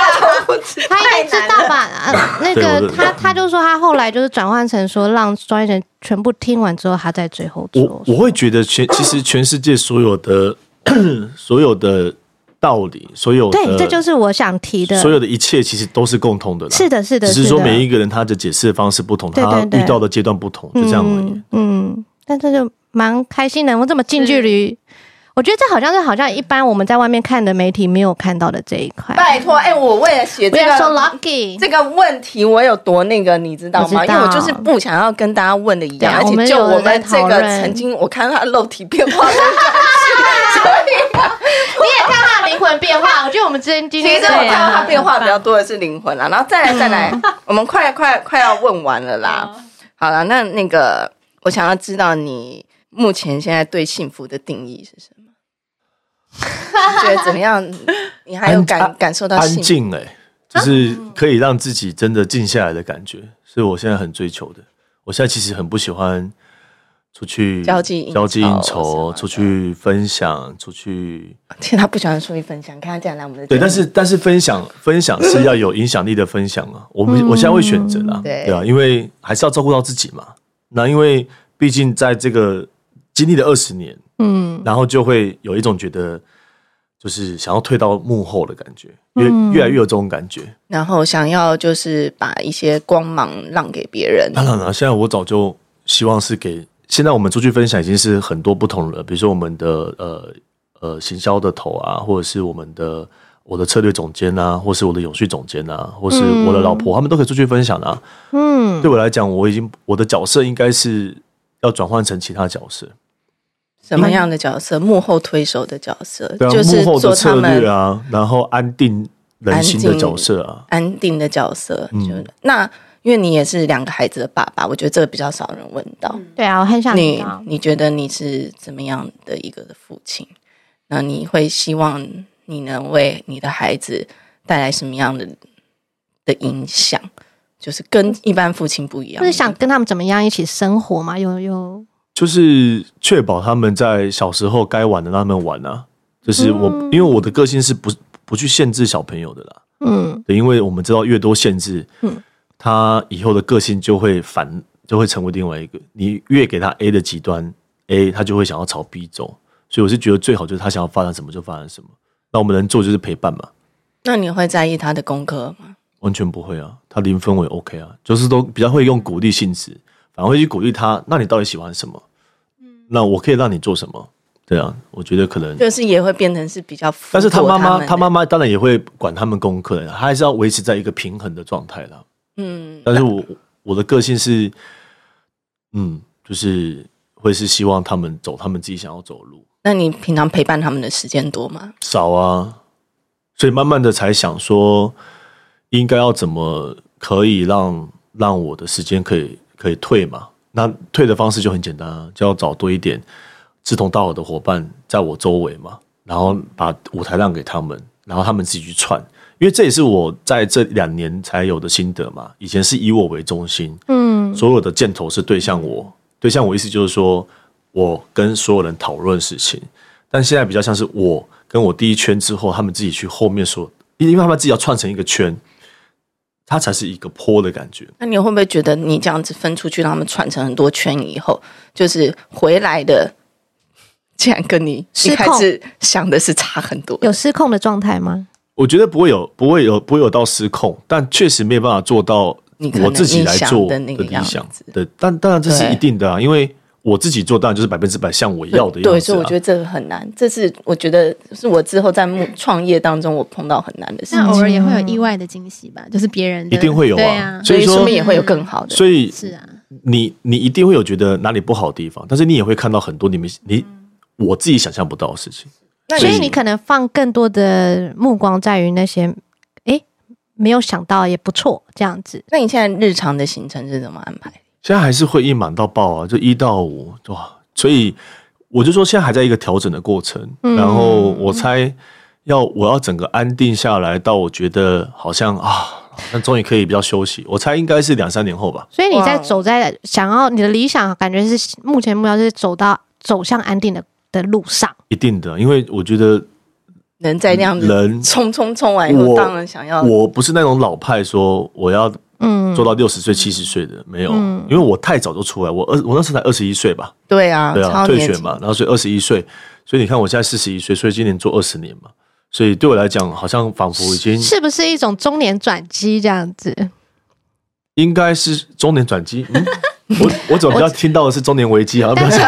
他也知道吧？啊，那个他他就说他后来就是转换成说让专业人全部听完之后，他在最后做。我我会觉得全其实全世界所有的 所有的。道理，所有的对，这就是我想提的。所有的一切其实都是共通的啦。是的，是的，只是说每一个人他的解释的方式不同，对对对，他遇到的阶段不同，就这样而已。嗯，但这就蛮开心的，我这么近距离。我觉得这好像是好像一般我们在外面看的媒体没有看到的这一块。拜托，哎、欸，我为了写这个 so lucky 这个问题，我有多那个，你知道吗？道因为我就是不想要跟大家问的一样，而且就我们这个曾经，我看到他肉体变化 你也看他灵魂变化。我觉得我们之间今天其实我看到他变化比较多的是灵魂啦，然后再来再来，我们快快快要问完了啦。好了，那那个我想要知道你目前现在对幸福的定义是什么？觉得怎么样？你还有感安感受到安静哎、欸，就是可以让自己真的静下来的感觉，是我现在很追求的。我现在其实很不喜欢出去交际交际应酬，出去分享，出去。其实他不喜欢出去分享，看他这样来我们的。对，但是但是分享分享是要有影响力的分享啊。我们我现在会选择啦，对对啊，因为还是要照顾到自己嘛。那因为毕竟在这个经历了二十年。嗯，然后就会有一种觉得，就是想要退到幕后的感觉，越越来越有这种感觉。然后想要就是把一些光芒让给别人。当然了，现在我早就希望是给现在我们出去分享已经是很多不同了，比如说我们的呃呃行销的头啊，或者是我们的我的策略总监啊，或是我的永续总监啊，或是我的老婆，他们都可以出去分享啊。嗯，对我来讲，我已经我的角色应该是要转换成其他角色。什么样的角色？幕后推手的角色，对啊、就是幕后的策略啊，然后安定人心的角色啊，安，安定的角色。嗯、就那，因为你也是两个孩子的爸爸，我觉得这个比较少人问到。对啊，我很想你，你觉得你是怎么样的一个的父亲？那你会希望你能为你的孩子带来什么样的的影响？就是跟一般父亲不一样，就是想跟他们怎么样一起生活嘛？有有。就是确保他们在小时候该玩的让他们玩啊，就是我，因为我的个性是不不去限制小朋友的啦，嗯，对，因为我们知道越多限制，嗯，他以后的个性就会反，就会成为另外一个。你越给他 A 的极端 A，他就会想要朝 B 走，所以我是觉得最好就是他想要发展什么就发展什么，那我们能做就是陪伴嘛。那你会在意他的功课吗？完全不会啊，他零分我也 OK 啊，就是都比较会用鼓励性质。反而会去鼓励他，那你到底喜欢什么？嗯，那我可以让你做什么？对啊，我觉得可能就是也会变成是比较，但是他妈妈，他妈妈当然也会管他们功课的，他还是要维持在一个平衡的状态的。嗯，但是我我的个性是，嗯，就是会是希望他们走他们自己想要走的路。那你平常陪伴他们的时间多吗？少啊，所以慢慢的才想说，应该要怎么可以让让我的时间可以。可以退嘛？那退的方式就很简单啊，就要找多一点志同道合的伙伴在我周围嘛，然后把舞台让给他们，然后他们自己去串。因为这也是我在这两年才有的心得嘛。以前是以我为中心，嗯，所有的箭头是对向我，对向我意思就是说我跟所有人讨论事情，但现在比较像是我跟我第一圈之后，他们自己去后面说，因为他们自己要串成一个圈。它才是一个坡的感觉。那你会不会觉得你这样子分出去，让他们串成很多圈以后，就是回来的，竟然跟你一开始想的是差很多？有失控的状态吗？我觉得不会有，不会有，不会有到失控，但确实没有办法做到我自己来做的那个理想。对，但当然这是一定的啊，因为。我自己做当然就是百分之百像我要的样子，啊，对，所以我觉得这个很难。这是我觉得是我之后在创业当中我碰到很难的事情。那偶尔也会有意外的惊喜吧，就是别人一定会有啊，所以说也会有更好的。所以是啊，你你一定会有觉得哪里不好的地方，但是你也会看到很多你们你我自己想象不到的事情。那所以你可能放更多的目光在于那些哎没有想到也不错这样子。那你现在日常的行程是怎么安排？现在还是会一满到爆啊，就一到五哇，所以我就说现在还在一个调整的过程。嗯、然后我猜要我要整个安定下来，到我觉得好像啊，那终于可以比较休息。我猜应该是两三年后吧。所以你在走在想要你的理想，感觉是目前目标是走到走向安定的的路上。一定的，因为我觉得能在那样子人冲冲冲完以后，当然想要。我不是那种老派说我要。嗯，做到六十岁、七十岁的没有，因为我太早就出来，我二我那时候才二十一岁吧。对啊，对啊，退选嘛，然后所以二十一岁，所以你看我现在四十一岁，所以今年做二十年嘛，所以对我来讲，好像仿佛已经是不是一种中年转机这样子？应该是中年转机。嗯，我我怎么比较听到的是中年危机？好像比较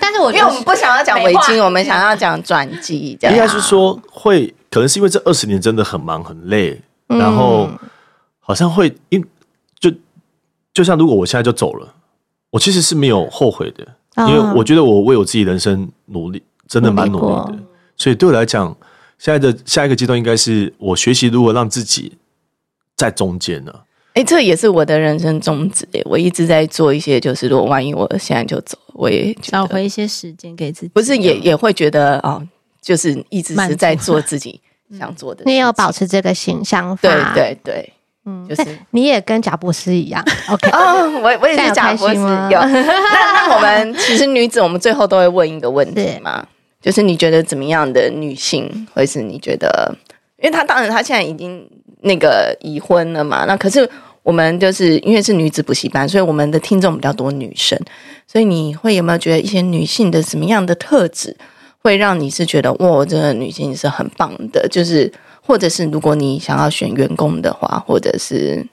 但是我因为我们不想要讲危机，我们想要讲转机。这样应该是说会，可能是因为这二十年真的很忙很累，嗯、然后好像会因就就像如果我现在就走了，我其实是没有后悔的，因为我觉得我为我自己人生努力，真的蛮努力的。所以对我来讲。现在的下一个阶段应该是我学习如何让自己在中间呢？哎，这也是我的人生宗旨。我一直在做一些，就是如果万一我现在就走，我也找回一些时间给自己。不是也也会觉得哦，就是一直是在做自 己想做的。你也要保持这个形象。对对对，嗯，就是你也跟贾布斯一样。OK，哦，我我也是贾布斯。有那那我们 其实女子，我们最后都会问一个问题嘛。就是你觉得怎么样的女性，或是你觉得，因为她当然她现在已经那个已婚了嘛，那可是我们就是因为是女子补习班，所以我们的听众比较多女生，所以你会有没有觉得一些女性的什么样的特质，会让你是觉得哇，这个女性是很棒的，就是或者是如果你想要选员工的话，或者是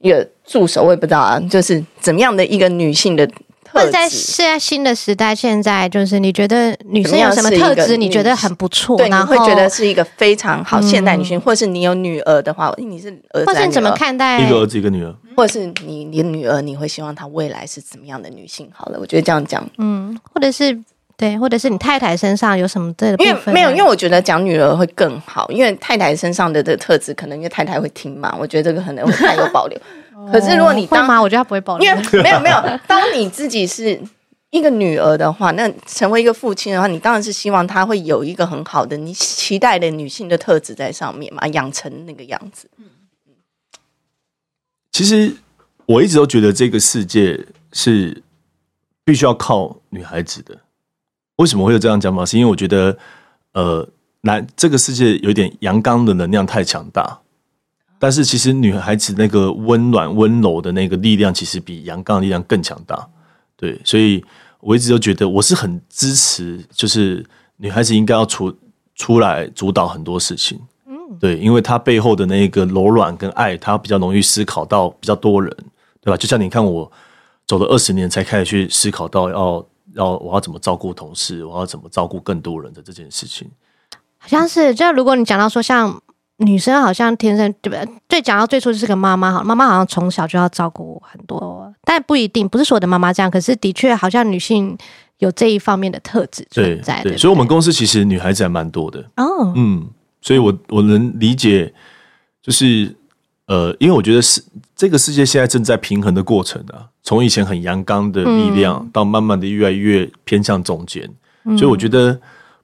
一个助手，我也不知道啊，就是怎么样的一个女性的。或者在现在新的时代，现在就是你觉得女生有什么特质？你觉得很不错，对，然后你会觉得是一个非常好现代女性，嗯、或者是你有女儿的话，你是儿子，或者你怎么看待一个儿子一个女儿？或者是你你的女儿，你会希望她未来是怎么样的女性？好了，我觉得这样讲，嗯，或者是对，或者是你太太身上有什么对的？因为没有，因为我觉得讲女儿会更好，因为太太身上的的特质，可能因为太太会听嘛，我觉得这个可能会太有保留。可是如果你当妈，我觉得她不会抱怨，因为没有没有，当你自己是。一个女儿的话，那成为一个父亲的话，你当然是希望她会有一个很好的你期待的女性的特质在上面嘛，养成那个样子。其实我一直都觉得这个世界是必须要靠女孩子的。为什么会有这样讲法？是因为我觉得，呃，男这个世界有点阳刚的能量太强大，但是其实女孩子那个温暖温柔的那个力量，其实比阳刚的力量更强大。对，所以。我一直都觉得我是很支持，就是女孩子应该要出出来主导很多事情，嗯，对，因为她背后的那个柔软跟爱，她比较容易思考到比较多人，对吧？就像你看我走了二十年才开始去思考到要要我要怎么照顾同事，我要怎么照顾更多人的这件事情，好像是，就如果你讲到说像。女生好像天生对不对？最讲到最初就是个妈妈，好，妈妈好像从小就要照顾很多，但不一定，不是所有的妈妈这样。可是的确，好像女性有这一方面的特质存在。对，对，所以，我们公司其实女孩子还蛮多的。哦，嗯，所以我我能理解，就是呃，因为我觉得是这个世界现在正在平衡的过程啊，从以前很阳刚的力量，嗯、到慢慢的越来越偏向中间。嗯、所以，我觉得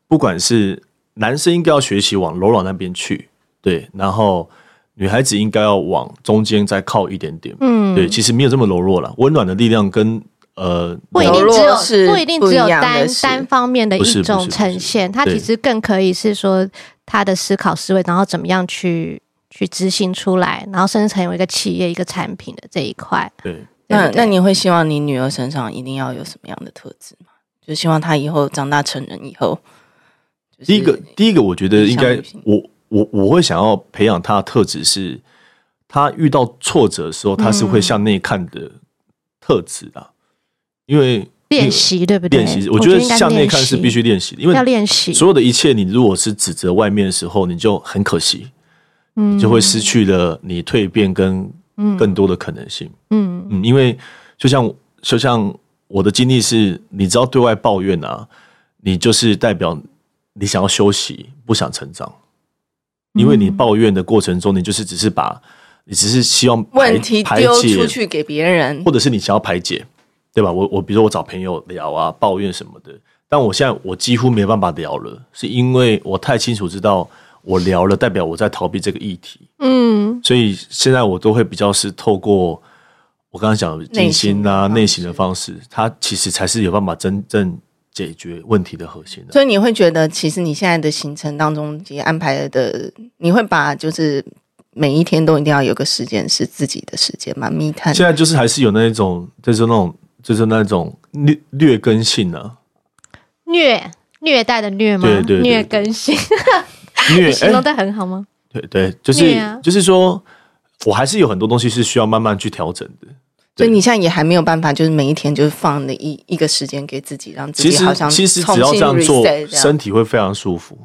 不管是男生应该要学习往柔软那边去。对，然后女孩子应该要往中间再靠一点点。嗯，对，其实没有这么柔弱了。温暖的力量跟呃，不一定只有不一定只有单单方面的一种呈现，它其实更可以是说他的思考思维，然后怎么样去去执行出来，然后甚至成为一个企业一个产品的这一块。对，那那你会希望你女儿身上一定要有什么样的特质吗？就希望她以后长大成人以后，第一个第一个，我觉得应该我。我我会想要培养他的特质是，他遇到挫折的时候，他是会向内看的特质啊。因为练习对不对？练习，我觉得向内看是必须练习的，因为要练习。所有的一切，你如果是指责外面的时候，你就很可惜，嗯，就会失去了你蜕变跟更多的可能性。嗯嗯，因为就像就像我的经历是，你只要对外抱怨啊，你就是代表你想要休息，不想成长。因为你抱怨的过程中，你就是只是把，你只是希望问题丢出去给别人，或者是你想要排解，对吧？我我比如说我找朋友聊啊，抱怨什么的，但我现在我几乎没办法聊了，是因为我太清楚知道我聊了代表我在逃避这个议题，嗯，所以现在我都会比较是透过我刚刚讲的静心啊、内心的方式，它其实才是有办法真正。解决问题的核心，所以你会觉得，其实你现在的行程当中你安排的，你会把就是每一天都一定要有个时间是自己的时间吗？Me time。现在就是还是有那种，就是那种，就是那种劣劣根性呢、啊，虐虐待的虐吗？对对，对，对，虐根性。虐 你形容的很好吗？对对，就是、啊、就是说，我还是有很多东西是需要慢慢去调整的。所以你现在也还没有办法，就是每一天就是放那一一个时间给自己，让自己好像其实其实只要这样做，身体会非常舒服。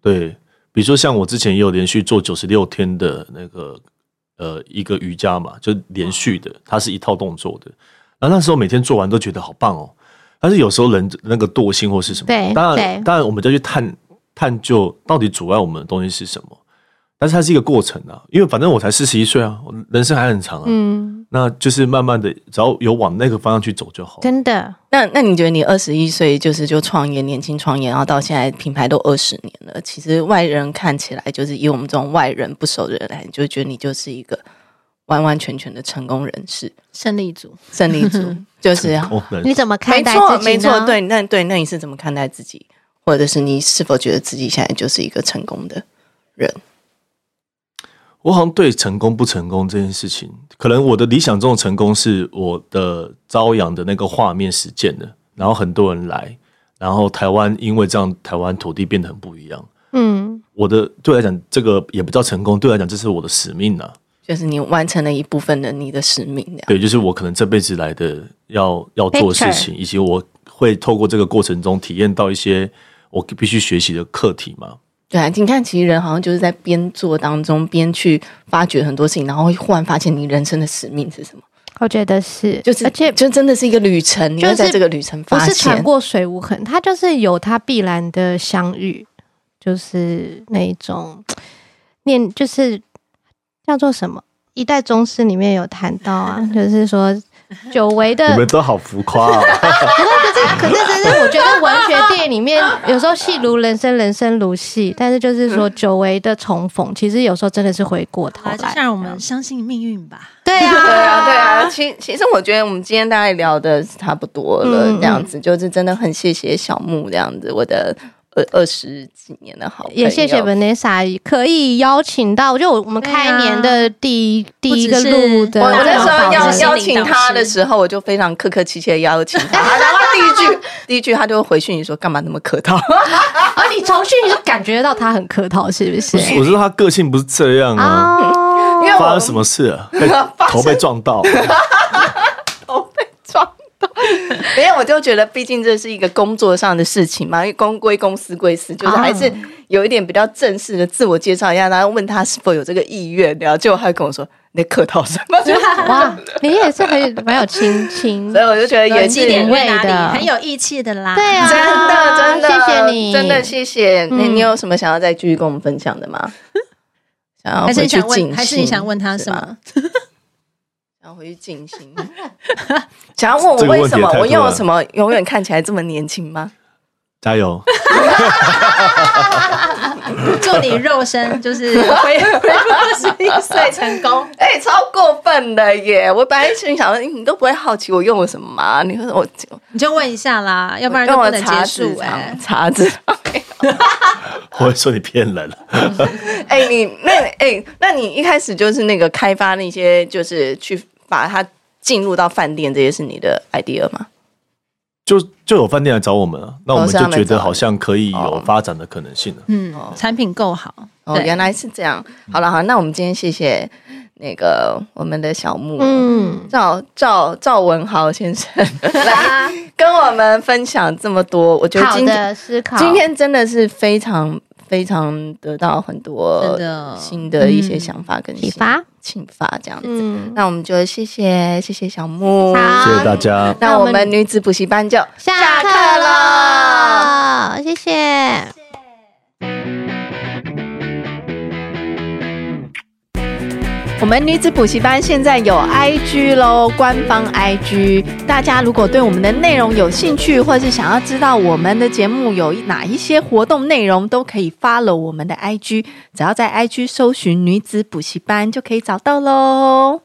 对，比如说像我之前也有连续做九十六天的那个呃一个瑜伽嘛，就连续的，它是一套动作的。然后那时候每天做完都觉得好棒哦。但是有时候人那个惰性或是什么，对，当然当然我们再去探探究到底阻碍我们的东西是什么。但是它是一个过程啊，因为反正我才四十一岁啊，我人生还很长啊。嗯，那就是慢慢的，只要有往那个方向去走就好。真的？那那你觉得你二十一岁就是就创业，年轻创业，然后到现在品牌都二十年了，其实外人看起来就是以我们这种外人不熟的人来，你就觉得你就是一个完完全全的成功人士、胜利组、胜利组，就是你怎么看待自己？没错，没错，对，那对，那你是怎么看待自己？或者是你是否觉得自己现在就是一个成功的人？我好像对成功不成功这件事情，可能我的理想中的成功是我的朝阳的那个画面实践的，然后很多人来，然后台湾因为这样，台湾土地变得很不一样。嗯，我的对我来讲，这个也不叫成功，对我来讲，这是我的使命啊，就是你完成了一部分的你的使命。对，就是我可能这辈子来的要要做的事情，以及我会透过这个过程中体验到一些我必须学习的课题嘛。对啊，你看，其实人好像就是在边做当中边去发掘很多事情，然后会忽然发现你人生的使命是什么？我觉得是，就是，而且就真的是一个旅程，就是、在这个旅程发现，不是船过水无痕，它就是有它必然的相遇，就是那一种念，就是叫做什么？一代宗师里面有谈到啊，就是说。久违的，你们都好浮夸啊！可是，可是，可是，我觉得文学电影里面有时候戏如人生，人生如戏。但是，就是说久违的重逢，其实有时候真的是回过头来。就像我们相信命运吧。对啊，对啊，对啊。其其实，我觉得我们今天大概聊的差不多了，这样子就是真的很谢谢小木这样子，我的。二二十几年的好，也谢谢 Vanessa 可以邀请到，就我们开年的第一、啊、第一个录的，我那时候要邀请他的时候，我就非常客客气气的邀请他，然后第一句第一句他就回讯你说干嘛那么客套，而 你从讯你就感觉到他很客套，是不是？我知道他个性不是这样啊，因为发生什么事啊？被 头被撞到。没有，我就觉得，毕竟这是一个工作上的事情嘛，因为公归公，私归私，就是还是有一点比较正式的自我介绍一下，然后问他是否有这个意愿，然后结果他跟我说：“你在客套什么？” 哇，你也是很蛮有亲亲，所以我就觉得也是点味的，很有义气的啦。对啊，真的真的，谢谢你，真的谢谢。你你有什么想要再继续跟我们分享的吗？想要回去静心，还是你想问他什么？然后回去静心，想要问我为什么我又有什么永远看起来这么年轻吗？加油！祝你肉身就是恢复二十一岁成功！哎、欸，超过分的耶！我本来心想说，你都不会好奇我用了什么吗？你说我你就问一下啦，要不然就不能结束哎。碴子，我会说你骗人。哎、欸，你那哎、欸，那你一开始就是那个开发那些，就是去。把它进入到饭店，这些是你的 idea 吗？就就有饭店来找我们了，那我们就觉得好像可以有发展的可能性了。嗯，产品够好哦，原来是这样。好了，好，那我们今天谢谢那个我们的小木，嗯，赵赵赵文豪先生来 跟我们分享这么多。我觉得今天思考今天真的是非常。非常得到很多新的一些想法跟启发，启发这样子。嗯、那我们就谢谢谢谢小木，谢谢大家。那我们女子补习班就下课了，谢谢。我们女子补习班现在有 IG 喽，官方 IG。大家如果对我们的内容有兴趣，或是想要知道我们的节目有哪一些活动内容，都可以发了我们的 IG。只要在 IG 搜寻女子补习班，就可以找到喽。